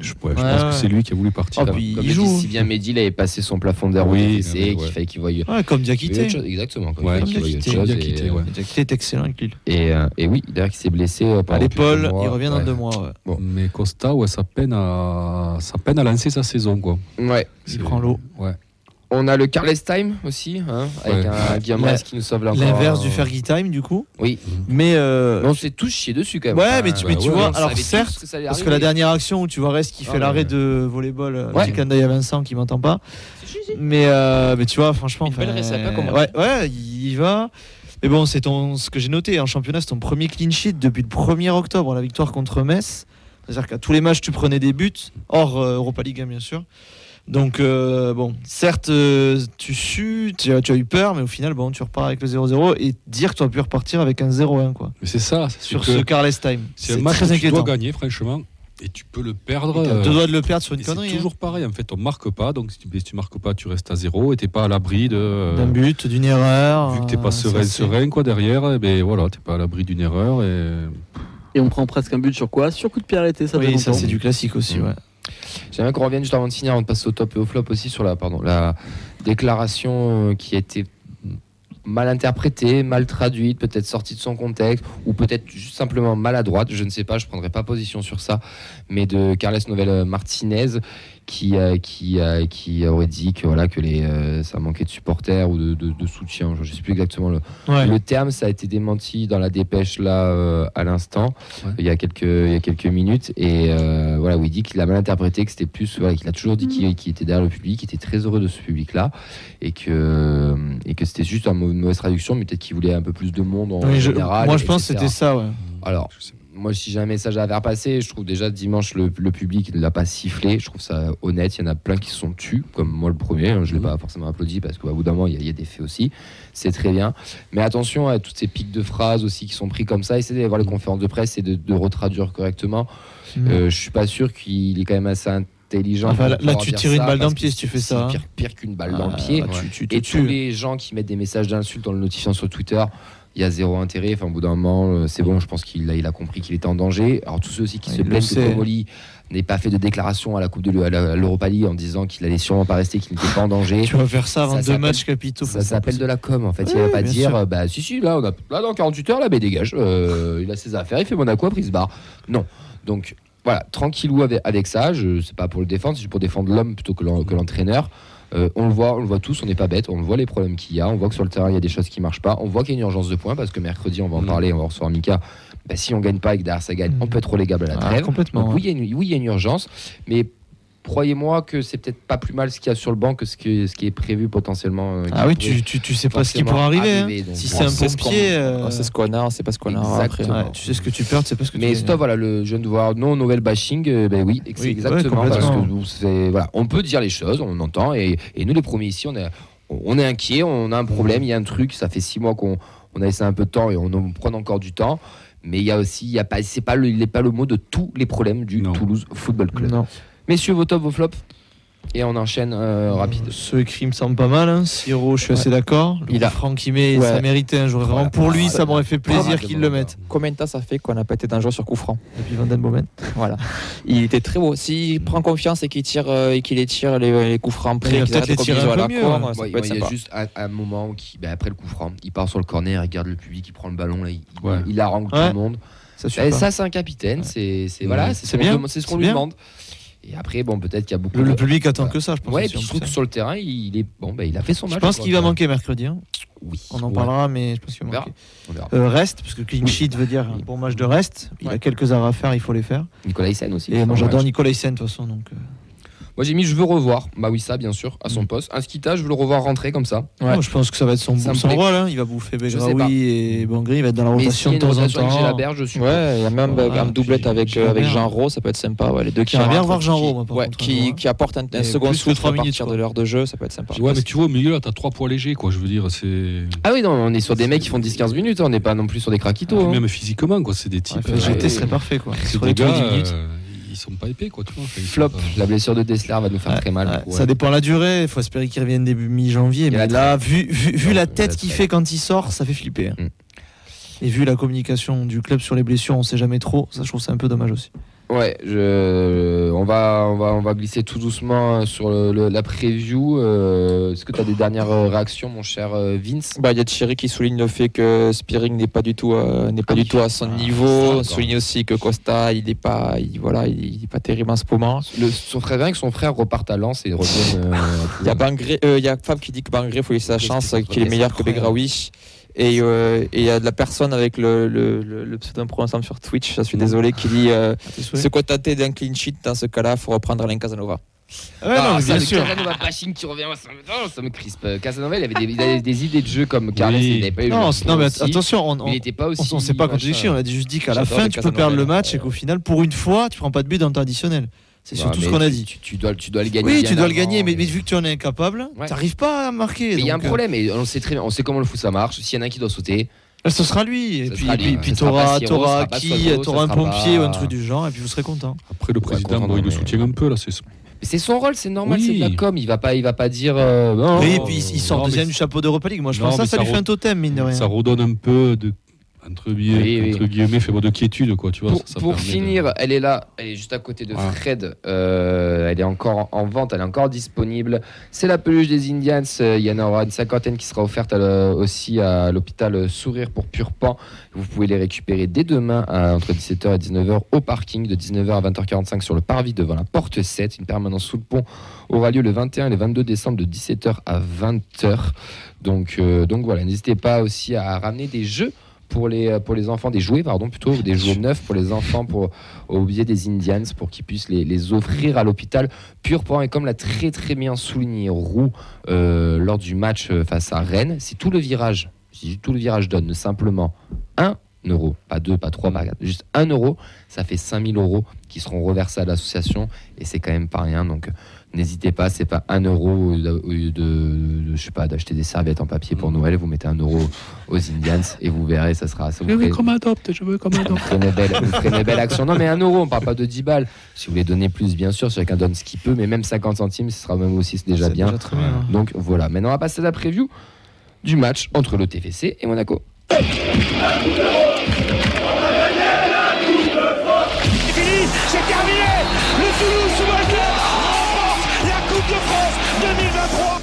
Je, ouais, je
Ouais,
pense
ouais.
que c'est lui qui a voulu partir.
Ah,
Comme,
puis
comme
il joue.
dit si bien Mehdi, il avait passé son plafond d'air
Oui,
qu'il fallait qu'il.
Ouais, comme Diakité.
Exactement. Comme
Ouais,
il
Diakité.
Diakité,
est excellent avec Lille.
Et, euh, et oui, d'ailleurs, qui s'est blessé euh,
À
pendant
l'épaule, il revient dans deux mois. ouais.
Bon.
Mais Costa, ouais, ça peine à, ça peine à lancer sa saison, quoi.
Ouais.
Il prend l'eau.
Ouais.
On a le Carles Time aussi, hein, avec
Ouais.
un Guillaume
La-
qui nous sauve encore.
L'inverse du Fergie Time du coup.
Oui.
Mais euh,
Mais on s'est tous chiés dessus quand même.
Ouais, mais tu- tu
ouais,
vois, alors certes,
que
parce que la dernière action où tu vois Rest qui
Ah,
fait l'arrêt
ouais.
de volleyball, euh,
Ouais.
clin d'œil à Vincent qui m'entend pas. Mais euh, mais tu vois, franchement,
Une belle
enfin,
récepte, hein, comme on
ouais, ouais, il y va. Mais bon, c'est ton ce que j'ai noté en championnat, c'est ton premier clean sheet depuis le 1er octobre, la victoire contre Metz. C'est-à-dire qu'à tous les matchs, tu prenais des buts, hors euh, Europa League, hein, bien sûr. Donc, euh, bon, certes, euh, tu sues, tu as, tu as eu peur, mais au final, bon, tu repars avec le 0-0 et dire que tu aurais pu repartir avec un 0-1, quoi.
Mais c'est ça. c'est
Sur ce Carles Time.
C'est un match
très
que tu dois gagner, franchement, et tu peux le perdre.
Et t'as
euh,
deux doigts de le perdre sur une
et
connerie.
C'est
hein.
toujours pareil, en fait, on marque pas, donc si tu, si tu marques pas, tu restes à zéro, et t'es pas à l'abri de. euh,
D'un but, d'une erreur.
Vu que t'es
euh,
pas serein, serein quoi derrière, eh ben voilà, t'es pas à l'abri d'une erreur et
Et on prend presque un but sur quoi? Sur coup de pied arrêté, ça
Oui, ça c'est du classique aussi, ouais.
J'aimerais qu'on revienne juste avant de finir, avant de passer au top et au flop aussi sur la, déclaration euh, qui a été mal interprétée, mal traduite, peut-être sortie de son contexte, ou peut-être simplement maladroite, je ne sais pas, je ne prendrai pas position sur ça, mais de Carles Novel Martinez qui, qui, qui aurait dit que, voilà, que les, euh, ça manquait de supporters ou de, de- de soutien, je ne sais plus exactement le,
Ouais.
le terme, ça a été démenti dans la dépêche là euh, à l'instant,
Ouais.
il, y a quelques, il y a quelques minutes, et euh, voilà, où il dit qu'il a mal interprété, que c'était plus, voilà, qu'il a toujours dit qu'il qu'il était derrière le public, qu'il était très heureux de ce public-là, et que, et que c'était juste une mauvaise traduction, mais peut-être qu'il voulait un peu plus de monde en
Oui, je-
général.
moi je pense que c'était ça, ouais.
Alors,
je sais
moi, si j'ai un message à faire passer, je trouve déjà dimanche le, le public ne l'a pas sifflé. Je trouve ça honnête. Il y en a plein qui se sont tus, comme moi le premier. hein, Je ne l'ai
Mhm.
pas forcément applaudi parce qu'au bout d'un moment, il y, a- il y a des faits aussi. C'est très bien. Mais attention à toutes ces pics de phrases aussi qui sont pris comme ça. Essayez d'aller voir les conférences de presse et de, de retraduire correctement.
Mm.
Euh, je suis pas sûr qu'il est quand même assez intelligent.
Enfin, là- tu tires une balle dans le pied si tu fais ça, hein.
Pire, pire qu'une balle dans le
Ah,
pied.
tu- tu
Et tous les gens qui mettent des messages d'insultes en le notifiant sur Twitter, il y a zéro intérêt. Enfin, au bout d'un moment, euh, c'est bon, je pense qu'il a, il a compris qu'il était en danger. Alors, tous ceux aussi qui
Il
se plaignent que Comoli n'ait pas fait de déclaration à la Coupe de à à l'Europa League en disant qu'il allait sûrement pas rester, qu'il n'était pas en danger.
Tu vas faire ça avant deux matchs capitaux.
Ça s'appelle de la com en fait. il va pas dire
sûr.
bah si si là on a là dans 48 heures là mais dégage. Euh, il a ses affaires, il fait Monaco après il se barre. Non. Donc voilà, tranquillou avec, avec ça, je c'est pas pour le défendre, c'est pour défendre l'homme plutôt que l'entraîneur. Euh, on le voit, on le voit tous, on n'est pas bête, on voit les problèmes qu'il y a, on voit que sur le terrain il y a des choses qui marchent pas, on voit qu'il y a une urgence de points parce que mercredi on va en
Mm.
parler, on va recevoir Mika. Bah, si on gagne pas et que derrière ça gagne, on peut être relégable à la
Ah,
trêve.
complètement,
Donc, oui, il y a une, oui, il y a une urgence, mais croyez-moi que c'est peut-être pas plus mal ce qu'il y a sur le banc que ce, qui est prévu potentiellement. euh,
Ah oui,
pourrait
tu, tu, tu sais pas ce qui
forcément
pourra arriver. hein. Si c'est un pompier. euh,
on sait ce qu'on a, sait pas ce qu'on a après.
Exactement.
ouais, tu sais ce que tu perds, tu sais pas ce que
Mais
tu
stop, voilà, le jeune devoir non nouvelle bashing, euh, ben oui, c'est
Oui,
exactement
ouais,
parce que
complètement.
vous, c'est- voilà, on peut dire les choses, on entend, et, et nous les premiers ici, on est, on est inquiet, on a un problème, il y a un truc, ça fait six mois qu'on on a essayé un peu de temps et on en prend encore du temps, mais il y a aussi, il y a pas, c'est pas le, il n'est pas le mot de tous les problèmes du
Non.
Toulouse Football Club.
Non.
Messieurs, vos tops, vos flops, et on enchaîne euh, rapide.
Ce écrit me semble pas mal. Hein. Siro, je suis assez d'accord.
Il
Il
a-
Franck qui met,
Ouais.
ça méritait un jour.
Voilà.
Vraiment, pour lui,
Ah,
ça m'aurait fait plaisir qu'il le mette.
Combien de temps ça fait qu'on n'a pas été dangereux sur coup franc
Depuis Van Den Bomen.
Voilà. Il était très beau. S'il prend confiance et qu'il tire, euh, et qu'il les tire les, les coups francs
Il
près,
les tirer
à la
peu mieux,
ça peut être
ouais, il y a juste un, un moment où, qui, ben, après le coup franc, il part sur le corner, il regarde le public, il prend le ballon, là, il,
Ouais.
il harangue tout le monde.
Ça
ça, c'est un capitaine, c'est voilà, ce qu'on lui demande. Et après, bon, peut-être qu'il y a beaucoup
Le, le
de.
public attend
Voilà.
que ça, je pense.
Ouais, puis je trouve que sur le terrain, il est bon, ben, il a fait son match.
Je pense qu'il va
terrain.
manquer mercredi. hein.
Oui.
On en
Ouais.
parlera, mais je pense qu'il va manquer.
On verra.
Euh, reste, parce que clean sheet veut dire un bon match de reste. Il a
Ouais.
quelques arrêts à faire, il faut les faire.
Nicolas Hyssen aussi.
Et moi j'adore. Nicolas Hyssen de toute façon. Donc, euh,
Moi, j'ai mis je veux revoir. Bah oui, ça, bien sûr, à son
Mm.
poste. Un skita, je veux le revoir rentrer comme ça.
Ouais.
moi, je pense que ça va être son, son rôle. hein. Il va bouffer
sais pas.
Begraoui et Bangri. Il va être dans la rotation de temps en temps.
Gélabert, je suis.
Ouais, il y a même
Voilà,
euh, un doublette avec, euh, avec. Jean Rau, ça peut être sympa. Ouais, les deux qui
J'aimerais bien voir Jean
qui-
Rau, moi, par
ouais,
contre,
qui, qui apporte un, un second souffle
trois
à
minutes,
partir
quoi.
de l'heure de jeu, ça peut être sympa.
Ouais, mais tu vois, au milieu, là, t'as trois poids légers, quoi. Je veux dire, c'est.
Ah oui, non, on est sur des mecs qui font 10-15 minutes, on n'est pas non plus sur des craquitos.
Puis
hein.
Même physiquement, quoi. C'est des types.
FGT
euh,
serait parfait. quoi.
c'est
Sur
des
les
gars,
15 minutes.
Ils sont pas épais, quoi. Tu vois. Enfin, ils sont
Flop,
pas-
la blessure de Dessler va nous faire
Ouais,
très mal.
ouais, Ça dépend de la durée. Il faut espérer qu'il revienne début mi-janvier. Mais là, vu, vu, vu
Non,
la tête qu'il fait quand il sort, ça fait flipper. hein.
Mm.
Et vu la communication du club sur les blessures, on sait jamais trop. Ça, je trouve c'est un peu dommage aussi.
Ouais, je... on, va, on, va, on va glisser tout doucement sur le- le- la preview. Euh, Est-ce que tu as des dernières euh, réactions, mon cher euh, Vince?
Bah, il y a Thierry qui souligne le fait que Spearing n'est pas du tout, euh, n'est pas
Ah
du tout à son
Ah,
niveau. souligne aussi que Costa, il n'est pas, il, voilà, il, il est pas terrible en ce moment.
le, Son frère, bien que son frère reparte à Lens et revienne. *laughs* euh,
Il y a Bangré, euh, il y a Fab qui dit que Bangré, faut lui laisser la
Qu'est-ce
chance,
qu'il faut
est meilleur que. Begraoui. Et euh, et il y a de la personne avec le, le, le, le pseudo sur Twitch, je suis désolé, qui dit euh, se contenter d'un clean sheet dans ce cas-là, faut reprendre Alain Casanova.
Ouais,
Ah,
non, mais
ça,
bien
le
sûr.
Casanova bashing qui revient, ça me, non, ça me crispe. Casanova, il avait des, il avait des idées de jeu comme Carles,
Oui.
il n'avait pas eu
Non, non, mais
aussi,
attention, on, on,
il n'était pas aussi.
on, s'est pas contradicté. On a juste dit qu'à la fin, tu peux perdre le match et qu'au final, pour une fois, tu prends pas de but dans le temps additionnel. C'est
Ouais,
surtout ce qu'on a dit.
Tu, tu dois, tu dois le gagner.
Oui, tu dois le gagner, mais,
et-
mais vu que tu en es incapable,
Ouais.
tu n'arrives pas à marquer.
Mais il y a un
euh,
problème, et on sait très bien, on sait comment le foot ça marche. S'il y en a un qui doit sauter,
euh, Ce sera lui. Et puis,
sera
puis,
lui,
puis
sera pas
t'auras qui un pompier
pas-
ou un truc du genre, et puis vous serez content.
Après, le président,
content,
il le soutient un peu, là. C'est
Mais c'est son rôle, c'est normal,
Oui.
c'est de la com. Il va pas, il va pas dire. euh, non,
Oui, et puis il, sort
non,
deuxième
c'est-
du chapeau d'Europa League. Moi, je
Non,
pense que ça, ça
ça
lui fait un totem, mine de rien.
Ça redonne un peu de. Entre, guillemets,
Oui, oui.
entre guillemets, fait de quiétude, quoi, tu vois.
Pour,
ça- ça
pour
permet de-
finir, elle est là, elle est juste à côté de
Voilà.
Fred. Euh, elle est encore en vente, elle est encore disponible. C'est la peluche des Indians. Euh, Il y en aura une cinquantaine qui sera offerte à le- aussi à l'hôpital Sourire pour Purpan. Vous pouvez les récupérer dès demain à- entre 17h et 19h au parking de 19h à 20h45 sur le parvis devant la porte 7. Une permanence sous le pont aura lieu le 21 et le 22 décembre de 17h à 20h. Donc, euh, donc voilà, n'hésitez pas aussi à ramener des jeux pour les, euh, pour les enfants, des jouets, pardon, plutôt, des jouets neufs pour les enfants pour, au biais des Indians pour qu'ils puissent les, les offrir à l'hôpital Purpan. Et comme l'a très très bien souligné Roux euh, lors du match euh, face à Rennes, si tout le virage, si tout le virage donne simplement 1 euro, pas 2, pas 3, pas 4, juste 1 euro, ça fait 5000 euros qui seront reversés à l'association et c'est quand même pas rien. Donc n'hésitez pas, c'est pas 1 euro au lieu de, je sais pas, d'acheter des serviettes en papier pour Noël, vous mettez 1 euro aux Indians et vous verrez, ça sera. Ça vous
Je veux comme adopte, je veux comme adopte.
ferez une belle, *laughs* vous une belle action. Non, mais un euro, on parle pas de 10 balles. Si vous voulez donner plus, bien sûr, chacun donne ce qu'il peut, mais même 50 centimes, ce sera même aussi déjà
C'est
bien.
très bien.
Donc voilà, maintenant on va passer à la preview du match entre le TFC et Monaco.
De France 2023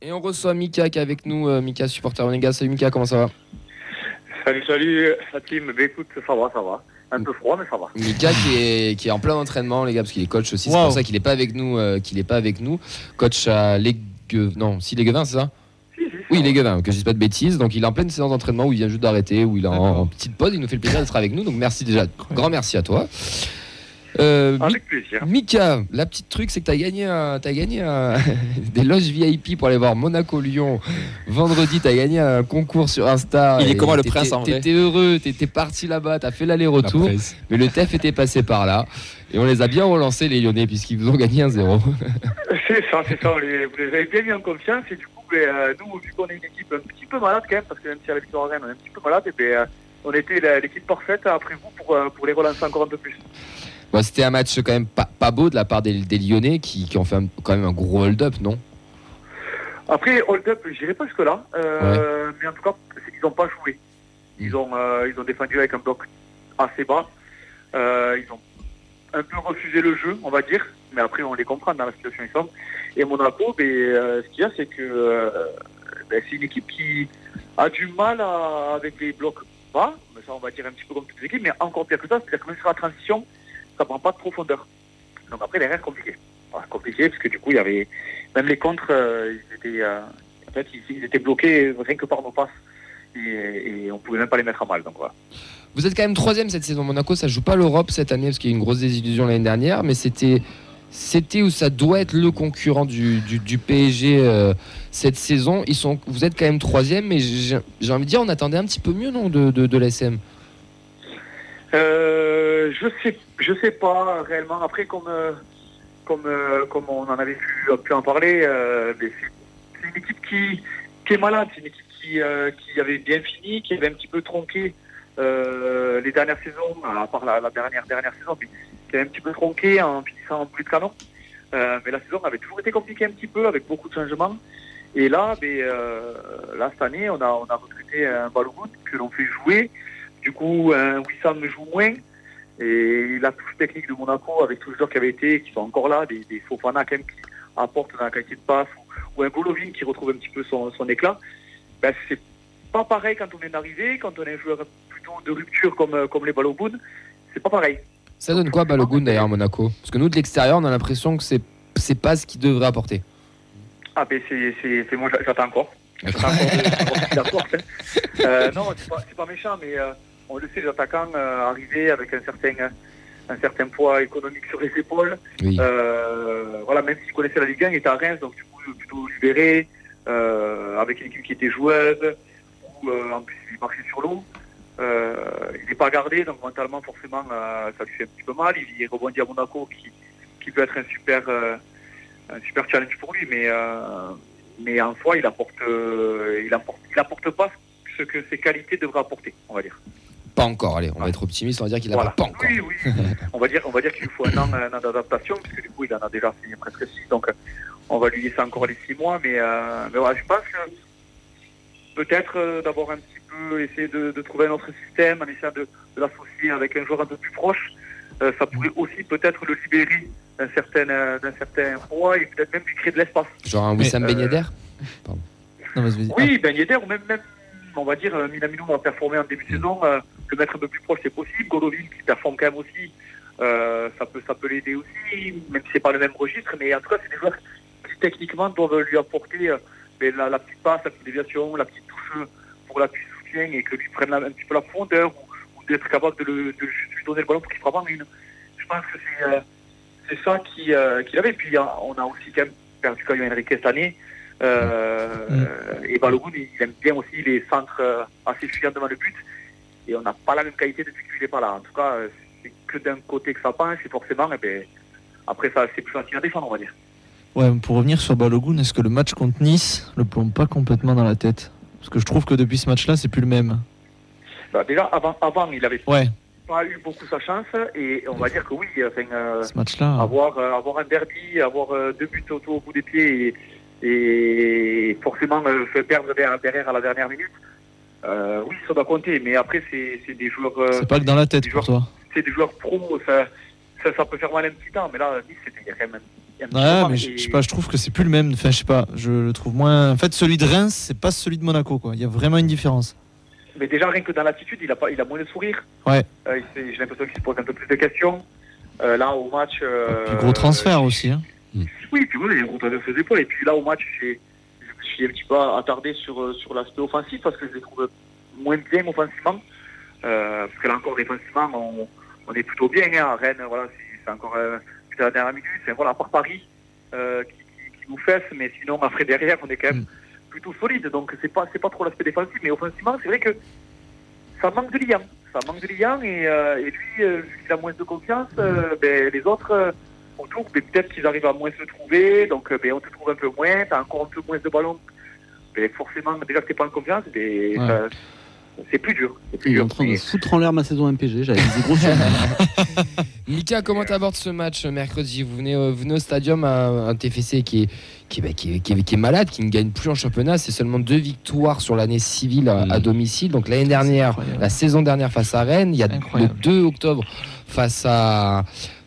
Et on reçoit Mika qui est avec nous, euh, Mika supporter Monégas. Salut Mika, comment ça va?
Salut, salut, la team. Bah, écoute, ça va, ça va. Un peu froid, mais ça va.
Mika qui est, qui est en plein entraînement, les gars, parce qu'il est coach aussi. C'est pour ça qu'il n'est pas avec nous, euh, qu'il est pas avec nous. Coach à Léguevin, non, si Léguevin, c'est ça?
Si, si,
Oui. Léguevin, que je dise pas de bêtises. Donc il est en pleine séance d'entraînement où il vient juste d'arrêter, où il est en, en petite pause. Il nous fait le plaisir d'être avec nous. Donc merci déjà, grand merci à toi. Euh,
Avec plaisir.
Mika, la petite truc, c'est que tu as gagné, un- t'as gagné un- *laughs* des loges VIP pour aller voir Monaco-Lyon. Vendredi, tu as gagné un concours sur Insta.
Il est comment, le
t'étais-
prince, en vrai
T'étais heureux, t'étais parti là-bas, t'as fait
La
l'aller-retour. Mais le TEF était passé par là. Et on les a bien relancés, les Lyonnais, puisqu'ils vous ont gagné un 0 *laughs*
C'est ça, c'est ça. on les- vous les avez bien mis en confiance. Et du coup, ben, euh, nous, vu qu'on est une équipe un petit peu malade quand même, parce que même si à la victoire on est un petit peu malade, et ben, euh, on était l'équipe parfaite après vous pour, pour les relancer encore un peu plus.
Bon, C'était un match quand même pas, pas beau de la part des, des Lyonnais qui, qui ont fait un- quand même un gros hold-up, non?
Après, hold-up, j'irai pas jusque-là. euh, Mais en tout cas, qu'ils n'ont pas joué. Ils ont, euh, ils ont défendu avec un bloc assez bas. Euh, ils ont un peu refusé le jeu, on va dire. Mais après, on les comprend dans la situation ils sont. Et Monaco, ben, ce qu'il y a, c'est que ben, c'est une équipe qui a du mal à- avec les blocs bas. Mais ça, on va dire un petit peu comme toutes les équipes. Mais encore pire que ça, c'est-à-dire que même sur la transition, ça prend pas de profondeur. Donc après, les restes compliqués. Voilà, compliqué, parce que du coup, il y avait même les contres, euh, ils étaient, euh, en fait, ils, étaient bloqués rien que par nos passes. Et, et on pouvait même pas les mettre à mal. Donc voilà.
Vous êtes quand même troisième cette saison. Monaco, ça joue pas l'Europe cette année parce qu'il y a eu une grosse désillusion l'année dernière, mais c'était c'était où ça doit être le concurrent du, PSG euh, cette saison. Vous êtes quand même troisième, mais j'ai envie de dire, on attendait un petit peu mieux, non, de, de, de l'SM.
Euh, je sais, je sais pas réellement. Après, comme euh, comme euh, comme on en avait pu, en parler, c'est une équipe qui est malade. C'est une équipe qui avait bien fini, qui avait un petit peu tronqué les dernières saisons, à part la, dernière dernière saison, mais qui était un petit peu tronqué en finissant en boulet de canon. Mais la saison avait toujours été compliquée un petit peu avec beaucoup de changements. Et là, ben, cette année, on a, on a recruté un Balogun que l'on fait jouer. Du coup, un Wissam joue moins. Et la touche technique de Monaco, avec tous les joueurs qui avaient été, qui sont encore là, des, des Fofana quand même qui apportent dans la qualité de passe, ou, ou un Golovin qui retrouve un petit peu son, son éclat, ben, c'est pas pareil quand on vient d'arriver, quand on est un joueur plutôt de rupture comme, comme les Balogun, c'est pas pareil.
Ça donne quoi Balogun d'ailleurs à Monaco? Parce que nous de l'extérieur, on a l'impression que c'est c'est pas ce qu'il devrait apporter.
Ah ben c'est, c'est, c'est moi j'a- j'attends encore. J'attends encore de- de *laughs* hein. Euh, non, c'est pas, c'est pas méchant, mais euh, on le sait, les attaquants euh, arrivés avec un certain, un certain poids économique sur les épaules.
Oui.
Euh, voilà, même s'il connaissait la Ligue 1, il était à Reims, donc du coup plutôt libéré, euh, avec une équipe qui était joueuse, où euh, en plus il marchait sur l'eau. Euh, il n'est pas gardé, donc mentalement forcément euh, ça lui fait un petit peu mal. Il, il rebondit à Monaco, qui, qui peut être un super, euh, un super challenge pour lui, mais, euh, mais en soi il apporte, euh, il apporte, il apporte pas ce que ses qualités devraient apporter, on va dire.
Pas encore, allez, on va être optimiste, on va dire qu'il a
Voilà.
pas encore.
Oui, oui. *laughs* on va dire, on va dire qu'il lui faut un an, un an d'adaptation, puisque du coup, il en a déjà fait presque six, donc on va lui laisser encore les six mois. Mais, euh, mais voilà, je pense que peut-être euh, d'avoir un petit peu essayé de, de trouver un autre système, en essayant de, de l'associer avec un joueur un peu plus proche, euh, ça pourrait aussi peut-être le libérer d'un certain, euh, d'un certain poids et peut-être même lui créer de l'espace.
Genre un Wissam
Euh,
Ben Yedder.
Oui, Ben Yedder, ou même, même, on va dire, Minamino a performé en début de saison, euh, le mettre un peu plus proche, c'est possible. Golovin, qui performe quand même aussi, euh, ça peut, ça peut l'aider aussi, même si c'est pas le même registre, mais en tout cas, c'est des joueurs qui techniquement doivent lui apporter euh, ben, la, la petite passe, la petite déviation, la petite touche pour l'appui soutien et que lui prenne la- un petit peu la profondeur ou, ou d'être capable de, le, de juste lui donner le ballon pour qu'il frappe en une. Je pense que c'est euh, c'est ça qui, qu'il avait. Puis euh, on a aussi quand même perdu Caio Henrique cette année. Euh, Et Balogun, il aime bien aussi les centres assez fuyants devant le but. Et on n'a pas la même qualité depuis qu'il n'est pas là. En tout cas, c'est que d'un côté que ça penche, et forcément, eh ben, après, ça, c'est plus facile à défendre, on va dire.
Ouais, pour revenir sur Balogun, est-ce que le match contre Nice le plombe pas complètement dans la tête? Parce que je trouve que depuis ce match-là, c'est plus le même.
Bah, déjà, avant, avant, il n'avait
Ouais,
pas eu beaucoup sa chance. Et on va dire que oui, enfin, euh,
ce match-là.
avoir, euh, avoir un derby, avoir euh, deux buts auto au bout des pieds et, et forcément fait perdre derrière, derrière à la dernière minute, euh, oui, ça doit compter. Mais après, c'est c'est des joueurs, euh,
C'est pas que dans la tête pour
joueurs-
toi.
c'est des joueurs pro, ça, ça, ça peut faire mal un petit temps. Mais là, Nice, c'était il y a quand même un, petit
Ouais, mais je sais pas, je trouve que c'est plus le même. Enfin, je sais pas, je le trouve moins. En fait, celui de Reims, c'est pas celui de Monaco, quoi. Il y a vraiment une différence.
Mais déjà, rien que dans l'attitude, il a, pas, il a moins de sourire.
Ouais.
Euh, J'ai l'impression qu'il se pose un peu plus de questions. Euh, là, au match. euh,
Puis gros transfert aussi. Hein.
Oui, puis voilà, il y a un gros transfert sur les épaules. Et puis là, au match, me suis un petit peu attardé sur, euh, sur l'aspect offensif parce que je les trouve moins bien offensivement. Euh, parce que là encore, défensivement, on, on est plutôt bien. Hein, à Rennes, voilà, c'est encore euh, la dernière minute. C'est voilà, à part Paris euh, qui, qui, qui nous fesse, mais sinon, après derrière, on est quand même
Mm.
plutôt solide. Donc, c'est pas, c'est pas trop l'aspect défensif. Mais offensivement, c'est vrai que ça manque de liant. Ça manque de liant et, et lui, vu qu'il a moins de confiance, ben, les autres autour, ben, peut-être qu'ils arrivent à moins se trouver, donc euh, ben, on te trouve un peu moins, t'as encore un peu moins de ballons. Ben, forcément, déjà que t'es pas en confiance,
Ouais.
ça- c'est plus dur. C'est plus
Il est
dur.
en train de foutre en l'air ma saison MPG. J'avais des gros *laughs*
Mika, comment t'abordes ce match mercredi? Vous venez, euh, venez au stadium à un TFC qui est, qui, est, bah, qui, est, qui est- qui est malade, qui ne gagne plus en championnat. C'est seulement deux victoires sur l'année civile à, à
Mm.
domicile. Donc l'année dernière, la saison dernière face à Rennes, il y a le
Incroyable.
2 octobre face à,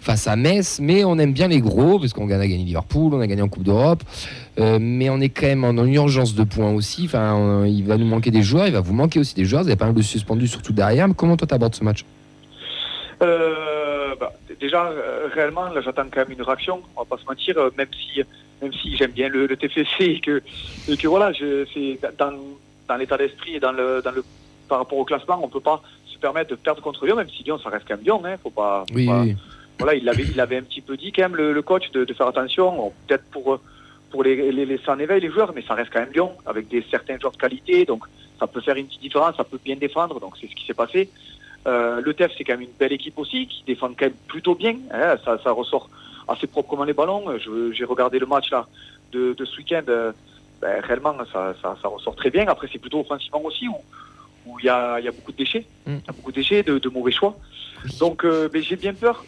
face à Metz. Mais on aime bien les gros, parce qu'on a gagné Liverpool, on a gagné en Coupe d'Europe. Euh, mais on est quand même en, en urgence de points aussi. Enfin, on- il va nous manquer des joueurs, il va vous manquer aussi des joueurs. Vous avez pas mal de suspendus, surtout derrière. Mais comment toi t'abordes ce match?
Euh, bah, déjà, euh, réellement, là, j'attends quand même une réaction. On va pas se mentir, même si, même si j'aime bien le, le TFC et que, et que voilà, c'est dans, dans l'état d'esprit et dans le, dans le, par rapport au classement, on peut pas se permettre de perdre contre Lyon, même si Lyon, ça reste quand même Lyon, hein. Faut pas, faut
Oui,
pas-
oui.
Voilà, il avait, il avait un petit peu dit quand même le, le coach de, de faire attention, peut-être pour euh, pour les, les laisser en éveil les joueurs, mais ça reste quand même Lyon avec des certains joueurs de qualité, donc ça peut faire une petite différence, ça peut bien défendre, donc c'est ce qui s'est passé. Euh, le TEF c'est quand même une belle équipe aussi qui défend quand même plutôt bien, hein, ça, ça ressort assez proprement les ballons. J'ai regardé le match là de, de ce week-end, euh, ben, réellement ça, ça, ça ressort très bien. Après c'est plutôt offensivement aussi où où il y a, y a beaucoup de déchets,
Mm.
y a beaucoup de déchets, de, de mauvais choix. Donc euh, ben, j'ai bien peur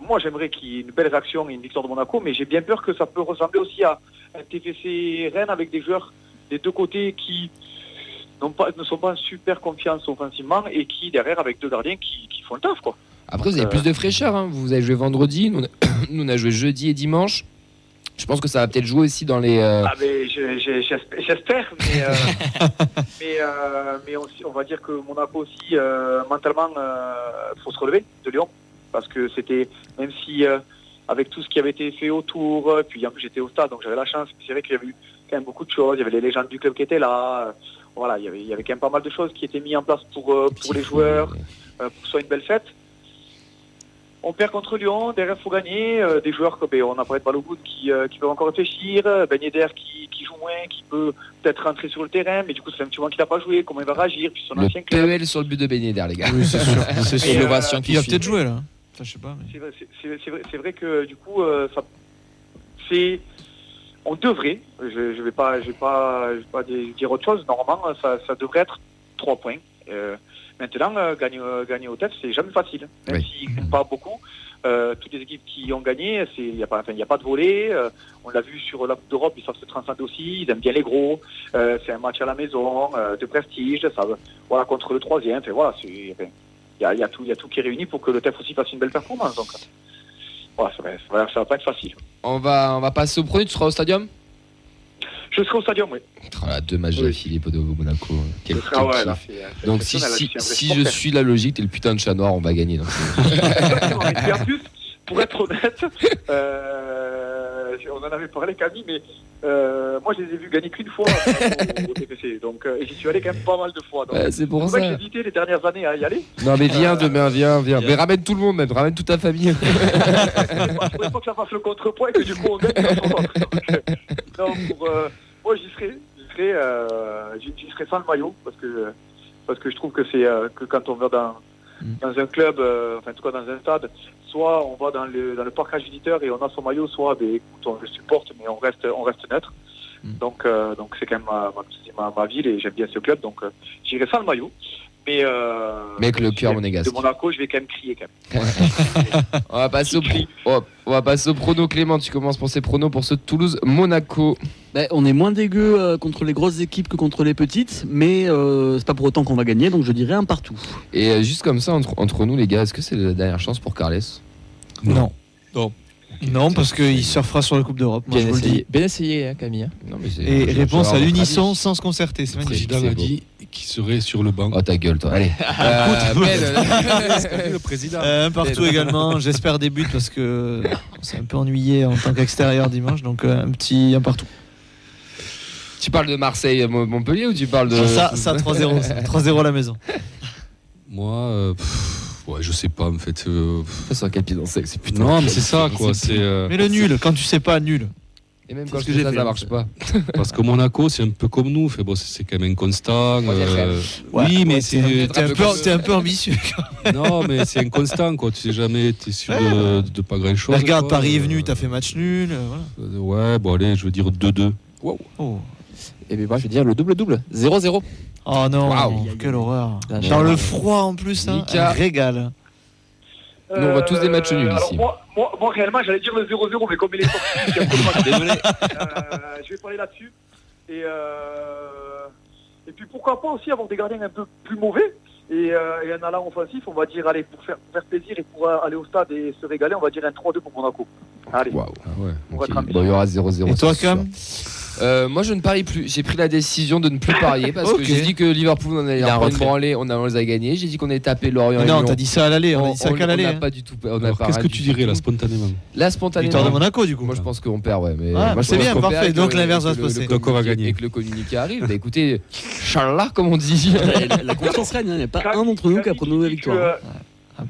moi, j'aimerais qu'il y ait une belle réaction et une victoire de Monaco, mais j'ai bien peur que ça peut ressembler aussi à un TFC Rennes avec des joueurs des deux côtés qui pas, ne sont pas en super confiance offensivement et qui, derrière, avec deux gardiens qui, qui font le taf. Quoi.
Après, vous avez
Euh.
plus de fraîcheur. hein. Vous avez joué vendredi, nous on, *coughs* a, nous, on a joué jeudi et dimanche. Je pense que ça va peut-être jouer aussi dans les. euh,
Ah, mais je- je- j'espère, mais, euh, *laughs* mais, euh, mais on, on va dire que Monaco aussi, euh, mentalement, il faut se relever de Lyon. Parce que c'était, même si euh, avec tout ce qui avait été fait autour, euh, puis en plus j'étais au stade, donc j'avais la chance. C'est vrai qu'il y avait eu quand même beaucoup de choses. Il y avait les légendes du club qui étaient là. euh, voilà, il y avait, il y avait quand même pas mal de choses qui étaient mises en place pour, euh, pour les joueurs, euh, pour que ce soit une belle fête. On perd contre Lyon, derrière il faut gagner. euh, des joueurs comme ben, on a parlé de Balogun qui, euh, qui peuvent encore réfléchir, Ben Yedder qui, qui joue moins, qui peut peut-être rentrer sur le terrain, mais du coup fait un petit moment qu'il n'a pas joué, comment il va réagir, puis son
le
ancien club.
PEL sur le but de Ben Yedder, les gars.
Oui, c'est sûr. *laughs* c'est
euh,
Il
suit.
peut-être jouer là. Je sais pas. mais-
C'est vrai, que du coup, euh, ça, c'est, on devrait, je, je vais pas, je vais pas, je vais pas di- dire autre chose. Normalement, ça, ça devrait être trois points. Euh, maintenant, euh, gagner, euh, gagner au tête, c'est jamais facile, même
Oui.
s'ils gagnent pas beaucoup. Euh, toutes les équipes qui ont gagné, c'est, il y a pas, enfin, a pas de volet. euh, on l'a vu sur la Coupe d'Europe, ils savent se transcender aussi. Ils aiment bien les gros. Euh, c'est un match à la maison, euh, de prestige. Ça, voilà, contre le troisième. Enfin, voilà, c'est, enfin, il y a, y a y a tout qui est réuni pour que le TEF aussi fasse une belle performance. Donc, voilà, ça va, ça va, pas être facile.
On va, on va passer au premier. Tu seras au stadium?
Je serai au stadium, oui.
Oh là, deux matchs
Oui.
d'affilée de Monaco. Quel, quel
ouais, là, c'est
Donc si, si, si je suis la logique, t'es le putain de chat noir, on va gagner. donc *laughs*
en plus, pour être honnête, euh, on en avait parlé Camille, mais euh, moi je les ai vus gagner qu'une fois au, au *laughs* TFC, donc euh, et j'y suis allé quand même pas mal de fois.
C'est pour ça.
j'ai hésité les dernières années à y aller.
Non mais viens
Euh,
demain, viens, viens. Mais ramène tout le monde même, ramène toute ta famille. *laughs*
Il faudrait pas que ça fasse le contrepoids et que du coup on gagne. Donc, euh, non, pour, euh, moi j'y serai, j'y serai, euh, j'y j'y serai sans le maillot parce que parce que je trouve que c'est euh, que quand on va dans dans un club, euh, enfin en tout cas dans un stade, soit on va dans le dans le parcage visiteur et on a son maillot, soit ben, écoute, on le supporte mais on reste on reste neutre. Donc euh, donc c'est quand même ma, ma, ma ville et j'aime bien ce club donc euh, j'irai sans le maillot. Mais, euh,
Mais avec le cœur
de
monégasque.
Monaco, je vais quand même crier quand même. *laughs*
On va passer au pro. oh, on va passer au prono Clément. Tu commences pour ces pronos pour ce Toulouse Monaco.
Ben, on est moins dégueu euh, contre les grosses équipes que contre les petites, mais euh, c'est pas pour autant qu'on va gagner, donc je dirais un partout.
Et euh, juste comme ça entre, entre nous les gars, est-ce que c'est la dernière chance pour Carles?
Non.
Non.
Non, parce qu'il surfera sur la Coupe d'Europe.
Bien essayé, bien essayé hein, Camille. hein.
Non mais c'est.
Et réponse à l'unisson sans se concerter. C'est magnifique.
C'est
qu'il serait sur le banc.
Oh ta gueule toi. Allez. *laughs* Euh,
le président.
Euh, un partout également. J'espère des buts parce que on s'est un peu ennuyé en tant qu'extérieur dimanche. Donc euh, un petit un partout.
tu parles de Marseille Mo- Montpellier ou tu parles de
Ça, ça 3-0. ça. 3-0 à la maison.
Moi, euh, ouais, je sais pas en fait. euh,
sur quel pied danser, c'est putain.
non, mais c'est ça quoi. C'est euh,
Mais le nul, quand tu sais pas, nul.
Et même quand
ce que j'ai
ça,
fait,
ça marche pas. *laughs*
parce que Monaco, c'est un peu comme nous. Fait bon, c'est quand même inconstant.
Troisième
euh,
Ouais,
oui, mais c'est
t'es- un,
un peu
un peu ambitieux. *laughs*
non, mais c'est inconstant quoi. Tu sais jamais, t'es sûr de, de pas grand chose.
Mais regarde, Paris est venu, t'as fait match nul. euh, voilà.
Ouais, bon allez, je veux dire 2-2.
Oh.
Et bien moi je vais dire le double-double. 0-0.
Oh non, quelle horreur. Dans le froid en plus, hein,
Mika.
un régal.
Nous, on voit tous des matchs nuls
Euh, alors
ici.
Moi, moi, moi, réellement, j'allais dire le 0-0, mais comme il est sorti, il y a trop de *laughs* matchs.
Désolé.
Euh, je vais parler là-dessus. Et, euh, et puis pourquoi pas aussi avoir des gardiens un peu plus mauvais et, euh, et un allant offensif, on va dire, allez, pour faire, pour faire plaisir et pour euh, aller au stade et se régaler, on va dire un 3-2 pour Monaco. Allez.
Waouh.
ouais.
On va
Ok.
être ambitieux.
Bon, il y aura 0-0.
Et toi. Cam?
Euh, moi, je ne parie plus. J'ai pris la décision de ne plus parier parce que j'ai dit que Liverpool on allait en prendre branlée, on, a, on les a gagnés. J'ai dit qu'on allait taper Lorient. et
Non, t'as dit ça à l'aller, on a dit ça
on,
qu'à
on
l'aller.
n'a
hein.
pas du tout. On
qu'est-ce que tu dirais
tout.
là spontanément?
Là, spontanément.
Victoire de Monaco, du coup.
Moi, je pense qu'on perd, ouais. Mais
Ah,
moi,
c'est bien, parfait. Donc, l'inverse va se passer.
Donc, on va gagner.
Et que le communiqué arrive. Bah écoutez, Inch'Allah, comme on dit.
la, la confiance règne, hein. il n'y a pas un d'entre nous qui a prononcé la victoire.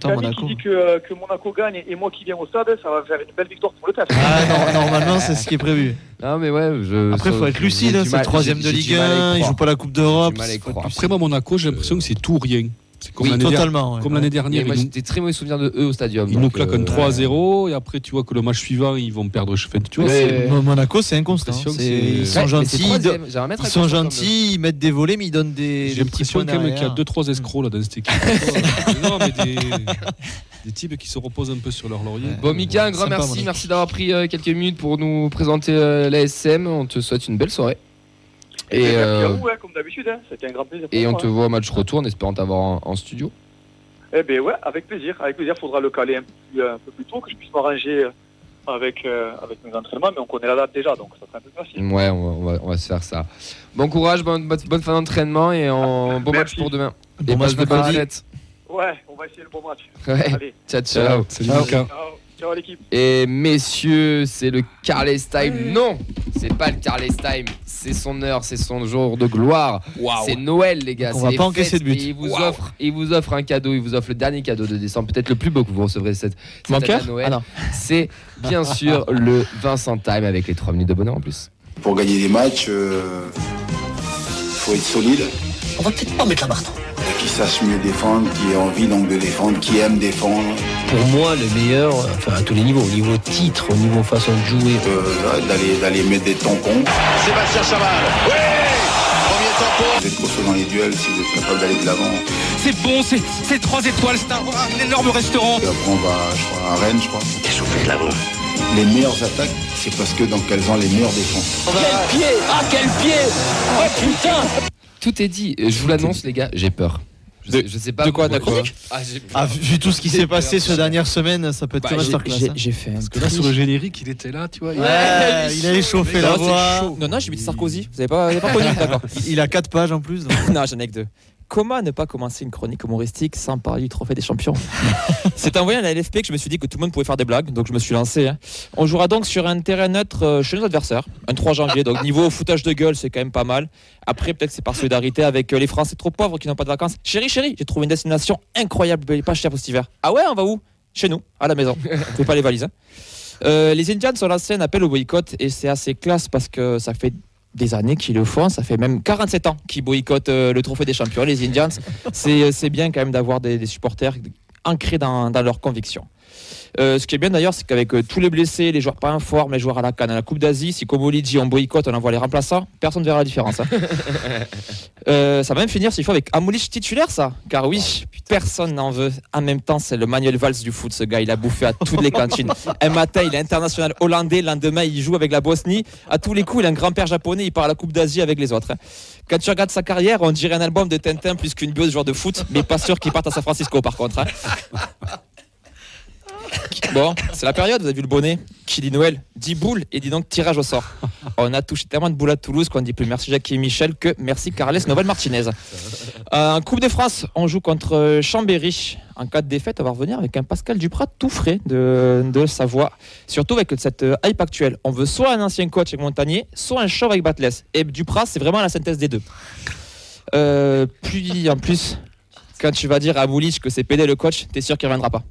Camille
Monaco.
qui dit que, que Monaco gagne et moi qui viens au stade, ça va faire une belle victoire pour le TEF.
Ah, non, normalement, c'est ce qui est prévu.
Non, mais ouais. Je,
Après, il faut être lucide, hein, c'est le troisième de Ligue 1, il joue pas la Coupe d'Europe.
Après moi Monaco, j'ai l'impression que c'est tout ou rien. Comme
Oui,
l'année der-
totalement, ouais.
Comme l'année dernière.
moi,
ils nous-
j'ai des très mauvais souvenirs de eux au stadium.
Ils nous
donc,
claquent un
euh,
3 à 0 et après tu vois que le match suivant ils vont perdre. Je fais, tu vois, c'est-
Monaco, c'est inconstant. C'est- Ils sont
Ouais,
gentils, ils,
un
sont gentils, mettent des volets, mais ils donnent des.
j'ai l'impression quand même qu'il y a
derrière.
2-3 escrocs là dans cette équipe. *laughs* non, mais des, des types qui se reposent un peu sur leur laurier.
Bon Mika, un grand merci, merci d'avoir pris euh, quelques minutes pour nous présenter euh, l'ASM. On te souhaite une belle soirée. Et,
Merci à
euh,
vous, hein, comme d'habitude. hein. C'était un grand plaisir. pour
et on
moi,
te
hein.
voit au match retour en espérant t'avoir en, en studio.
Eh bien, ouais, avec plaisir. Avec plaisir, faudra le caler un peu plus, un peu plus tôt, que je puisse m'arranger euh, avec, euh, avec mes entraînements, mais on connaît la date déjà, donc ça sera un peu facile.
Ouais, on va, on va- on va se faire ça. Bon courage, bonne, bonne, bonne fin d'entraînement et en, bon match pour demain.
Bon
et
match
de fêtes.
Ouais, on va essayer le bon match.
Ouais.
Allez,
Ciao, ciao.
Salut
Ciao.
Mika.
ciao, ciao à l'équipe.
Et messieurs, c'est le Carles Time. Non, c'est pas le Carles Time. C'est son heure, c'est son jour de gloire. C'est Noël, les gars.
On va
les
pas encaisser de but.
et Il vous, offre, il vous offre un cadeau. Il vous offre le dernier cadeau de décembre. Peut-être le plus beau que vous recevrez cette, cette année Noël.
Ah
c'est bien *laughs* sûr le Vincent Time avec les 3 minutes de bonheur en plus.
Pour gagner des matchs, euh, faut être solide,
On va peut-être pas mettre la barre trop.
qui sache mieux défendre, qui ait envie donc de défendre, qui aime défendre,
Pour moi, le meilleur, enfin à tous les niveaux, au niveau titre, au niveau façon de jouer.
euh, d'aller d'aller mettre des tampons.
Sébastien Chaval, oui Premier tampon
Vous êtes costaud dans les duels si vous êtes capable d'aller de l'avant.
C'est bon, c'est c'est trois étoiles, c'est un, un énorme restaurant
Et après on va je crois, à Rennes, je crois.
De la voix.
Les meilleures attaques, c'est parce que donc elles ont les meilleures défenses.
Quel pied Ah quel pied Oh putain
Tout est dit. Je vous l'annonce, les gars, j'ai peur. Je,
De-
sais, je sais pas
de quoi, chronique
Ah.
Ah, vu tout ce qui s'est passé ces dernières semaines, ça peut être
Bah,
que
j'ai-
masterclass.
j'ai-
hein.
J'ai fait un
Parce que là, sur le générique, il était là, tu vois. il-
Ouais, il a échauffé la
Non,
voix.
Non, non, j'ai mis Sarkozy. Vous avez pas, vous avez pas connu *laughs* D'accord.
Il a 4 pages en plus. *laughs*
non, j'en ai que deux. Comment ne pas commencer une chronique humoristique sans parler du trophée des champions *laughs* C'est en voyant la LFP que je me suis dit que tout le monde pouvait faire des blagues, donc je me suis lancé. hein. On jouera donc sur un terrain neutre euh, chez nos adversaires, un 3 janvier. Donc niveau *laughs* foutage de gueule, c'est quand même pas mal. Après, peut-être c'est par solidarité avec euh, les Français trop pauvres qui n'ont pas de vacances. Chérie, chérie, j'ai trouvé une destination incroyable, pas cher pour cet hiver. Ah ouais, on va où? Chez nous, à la maison. *laughs* Fais pas les valises. hein. Euh, les Indians ont lancé un appel au boycott et c'est assez classe parce que ça fait des années qu'ils le font, ça fait même 47 ans qu'ils boycottent euh, le trophée des champions, les Indians. C'est c'est bien quand même d'avoir des, des supporters ancrés dans, dans leurs convictions. Euh, ce qui est bien d'ailleurs, c'est qu'avec euh, tous les blessés, les joueurs pas en forme, les joueurs à la canne, à la Coupe d'Asie, si comme Oli dit on boycotte, on envoie les remplaçants, personne ne verra la différence. hein. *laughs* Euh, ça va même finir s'il faut avec Amoulich titulaire, ça. Car oui, personne n'en veut. En même temps, c'est le Manuel Valls du foot, ce gars. Il a bouffé à toutes les cantines. Un matin, il est international hollandais. Le lendemain, il joue avec la Bosnie. À tous les coups, il a un grand-père japonais. Il part à la Coupe d'Asie avec les autres. hein. Quand tu regardes sa carrière, on dirait un album de Tintin plus qu'une bio de joueur de foot. Mais pas sûr qu'il parte à San Francisco, par contre. hein. *laughs* Bon, c'est la période, vous avez vu le bonnet. Qui dit Noël dit boule et dit donc tirage au sort. On a touché tellement de boules à Toulouse qu'on dit plus merci Jackie et Michel que merci Carles Novel Martinez. Euh, En Coupe de France, on joue contre euh, Chambéry. En cas de défaite, on va revenir avec un Pascal Duprat tout frais de, de Savoie. Surtout avec cette euh, hype actuelle. On veut soit un ancien coach avec Montagnier, soit un chauve avec Batles. Et Duprat, c'est vraiment la synthèse des deux. Euh, puis en plus, quand tu vas dire à Moulich que c'est PD le coach, t'es sûr qu'il reviendra pas.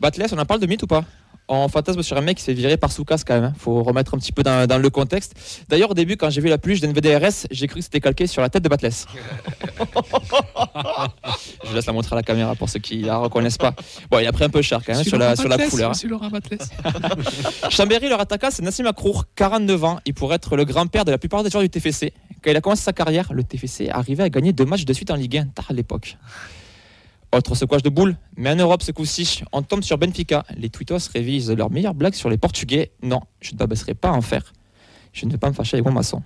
Batles, on en parle de mythe ou pas? On fantasme sur un mec qui s'est viré par Soukas quand même. hein. Faut remettre un petit peu dans, dans le contexte. D'ailleurs, au début, quand j'ai vu la pluie d'NVDRS, j'ai cru que c'était calqué sur la tête de Batles. *laughs* Je laisse la montrer à la caméra pour ceux qui la reconnaissent pas. Bon, il a pris un peu cher quand même sur la, sur la couleur. hein. *laughs* Chambéry, leur attaquant, c'est Nassim Akrour, 49 ans. Il pourrait être le grand-père de la plupart des joueurs du TFC. Quand il a commencé sa carrière, le TFC arrivait à gagner deux matchs de suite en Ligue 1, tard à l'époque. Autre secouage de boule, mais en Europe ce coup-ci, on tombe sur Benfica. Les Twittos révisent leurs meilleures blagues sur les Portugais. Non, je ne m'abaisserai pas en faire. Je ne vais pas me fâcher avec mon maçon.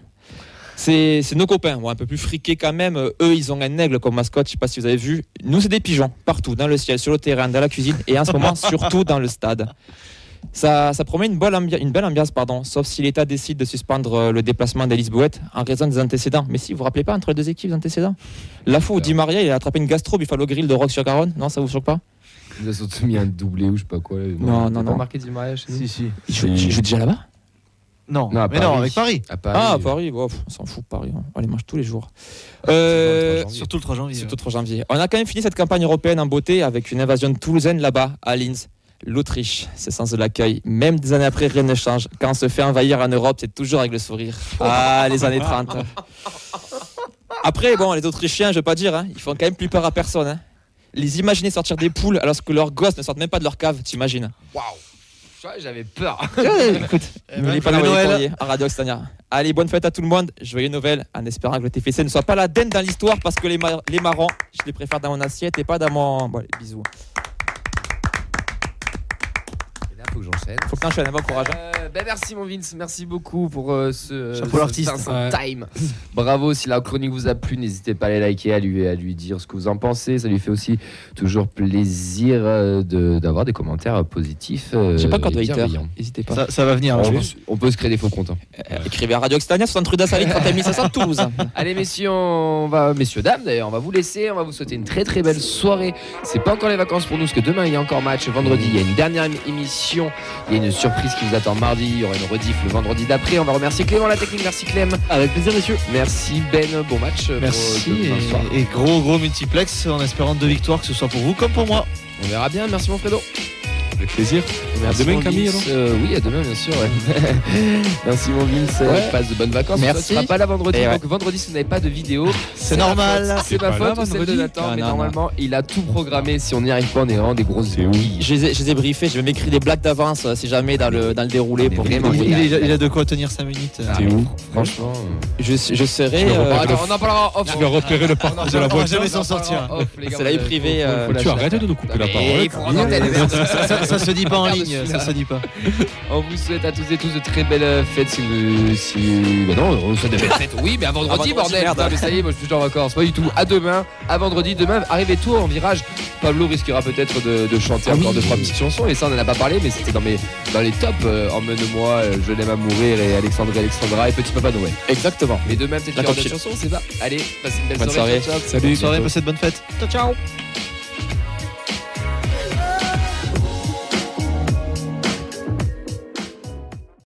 C'est nos copains, un peu plus friqués quand même. Eux, ils ont un aigle comme mascotte, je ne sais pas si vous avez vu. Nous, c'est des pigeons, partout, dans le ciel, sur le terrain, dans la cuisine et en ce moment, *laughs* surtout dans le stade. Ça, ça promet une, bonne ambi- une belle ambiance, pardon, sauf si l'État décide de suspendre euh, le déplacement d'Alice Bouette en raison des antécédents. Mais si, vous vous rappelez pas entre les deux équipes les antécédents? La fois où Di Maria il a attrapé une gastro Buffalo Grill de Rock sur Garonne Non, ça vous choque pas?
Il a surtout mis un doublé ou je sais pas quoi.
Non, non, non.
pas marqué Di Maria chez nous
Si, si.
Il joue, il joue déjà là-bas?
Non,
Non,
mais
Paris.
non, avec Paris.
À Paris.
Ah, à Paris, bon, pff, on s'en fout, Paris. hein. On les mange tous les jours. Euh,
Surtout le 3 janvier.
Surtout 3 janvier. On a quand même fini cette campagne européenne en beauté avec une invasion toulousaine là-bas, à Linz. L'Autriche, c'est sens de l'accueil. Même des années après, rien ne change. Quand on se fait envahir en Europe, c'est toujours avec le sourire. Ah, les années 30. *laughs* Après, bon, les Autrichiens, je veux pas dire, hein, ils font quand même plus peur à personne. hein. Les imaginer sortir des poules alors que leurs gosses ne sortent même pas de leur cave, t'imagines
Waouh J'avais peur.
Écoute, *laughs*
Eh ben,
n'oubliez pas
joyeux
d'envoyer
Noël.
à Radio Occitania. Allez, bonne fête à tout le monde. Joyeux Noël en espérant que le TFC ne soit pas la denne dans l'histoire parce que les, mar- les marrons, je les préfère dans mon assiette et pas dans mon. Bon, allez, bisous.
Faut que j'enchaîne.
Faut que t'enchaînes, bon courage. hein.
Euh, ben merci mon Vince, merci beaucoup pour euh, ce,
Chapeau
ce
l'artiste.
Time. *laughs* Bravo, si la chronique vous a plu, n'hésitez pas à les liker, à lui, à lui dire ce que vous en pensez. Ça lui fait aussi toujours plaisir euh, de- d'avoir des commentaires positifs. euh,
J'ai pas encore de
et
haters,
bienveillants.
n'hésitez pas.
Ça, ça va venir.
On,
je
peut,
pense.
on peut se créer des faux comptes. hein.
Euh, écrivez à Radio Occitania, 60 rue d'Assaline, 31 500 Toulouse.
Allez messieurs, on va, messieurs dames d'ailleurs, on va vous laisser, on va vous souhaiter une très très belle soirée. C'est pas encore les vacances pour nous, parce que demain il y a encore match, vendredi il y a une dernière ém- il y a une surprise qui vous attend mardi, il y aura une rediff le vendredi d'après. On va remercier Clément la technique, merci Clem,
Avec plaisir, messieurs.
merci Ben, bon match. pour,
Merci.
euh,
et gros, gros multiplex en espérant deux victoires, que ce soit pour vous comme pour moi.
On verra bien, merci mon Fredo.
Avec plaisir.
Merci
demain,
mon
Camille,
Vince. Euh, oui, à demain bien sûr. ouais. *laughs* merci mon Vince,
Ouais.
passe de bonnes vacances.
Merci.
Toi, tu seras pas là vendredi,
ouais.
donc vendredi si vous n'avez pas de vidéo,
C'est
ma
normal.
C'est ma faute, c'est de Nathan,
Non,
mais
non,
normalement il a tout programmé. Si on n'y arrive pas, on est vraiment des grosses ouïes.
Je les ai, je les ai briefés, je vais m'écrire des blagues d'avance euh, si jamais dans le, dans le déroulé. Pour
vraiment,
Il,
il a-
il de quoi tenir 5 minutes.
Ah,
où
Franchement. euh,
je, je serai. Euh,
on en parlera off.
Tu vas repérer le parcours de la voiture.
jamais s'en sortir.
C'est la vie privée, euh,
Tu arrêtes de nous couper la parole.
Ça, se dit pas en ligne, ça se dit pas.
On vous souhaite à tous et tous de très belles fêtes si vous. Si... Bah non, on vous souhaite de belles fêtes. Oui, mais à vendredi,
À vendredi,
bordel. mais ça y est, moi je suis toujours en vacances. Pas du tout. À demain, à vendredi. Demain, arrivez tôt en virage. Pablo risquera peut-être de, de chanter
Ah
encore
oui.
deux, trois petites chansons. Et ça, on en a pas parlé, mais c'était dans, mes, dans les tops. Euh, Emmène-moi, euh, Je l'aime à mourir et Alexandre et Alexandra et Petit Papa Noël.
Exactement.
Mais demain, peut-être qu'il y
La
aura
top
d'autres chansons, c'est ça. Allez, passez une belle
Bonne
soirée.
soirée.
Ciao, ciao.
Bonne soirée, passez de bonnes fêtes.
ciao. ciao.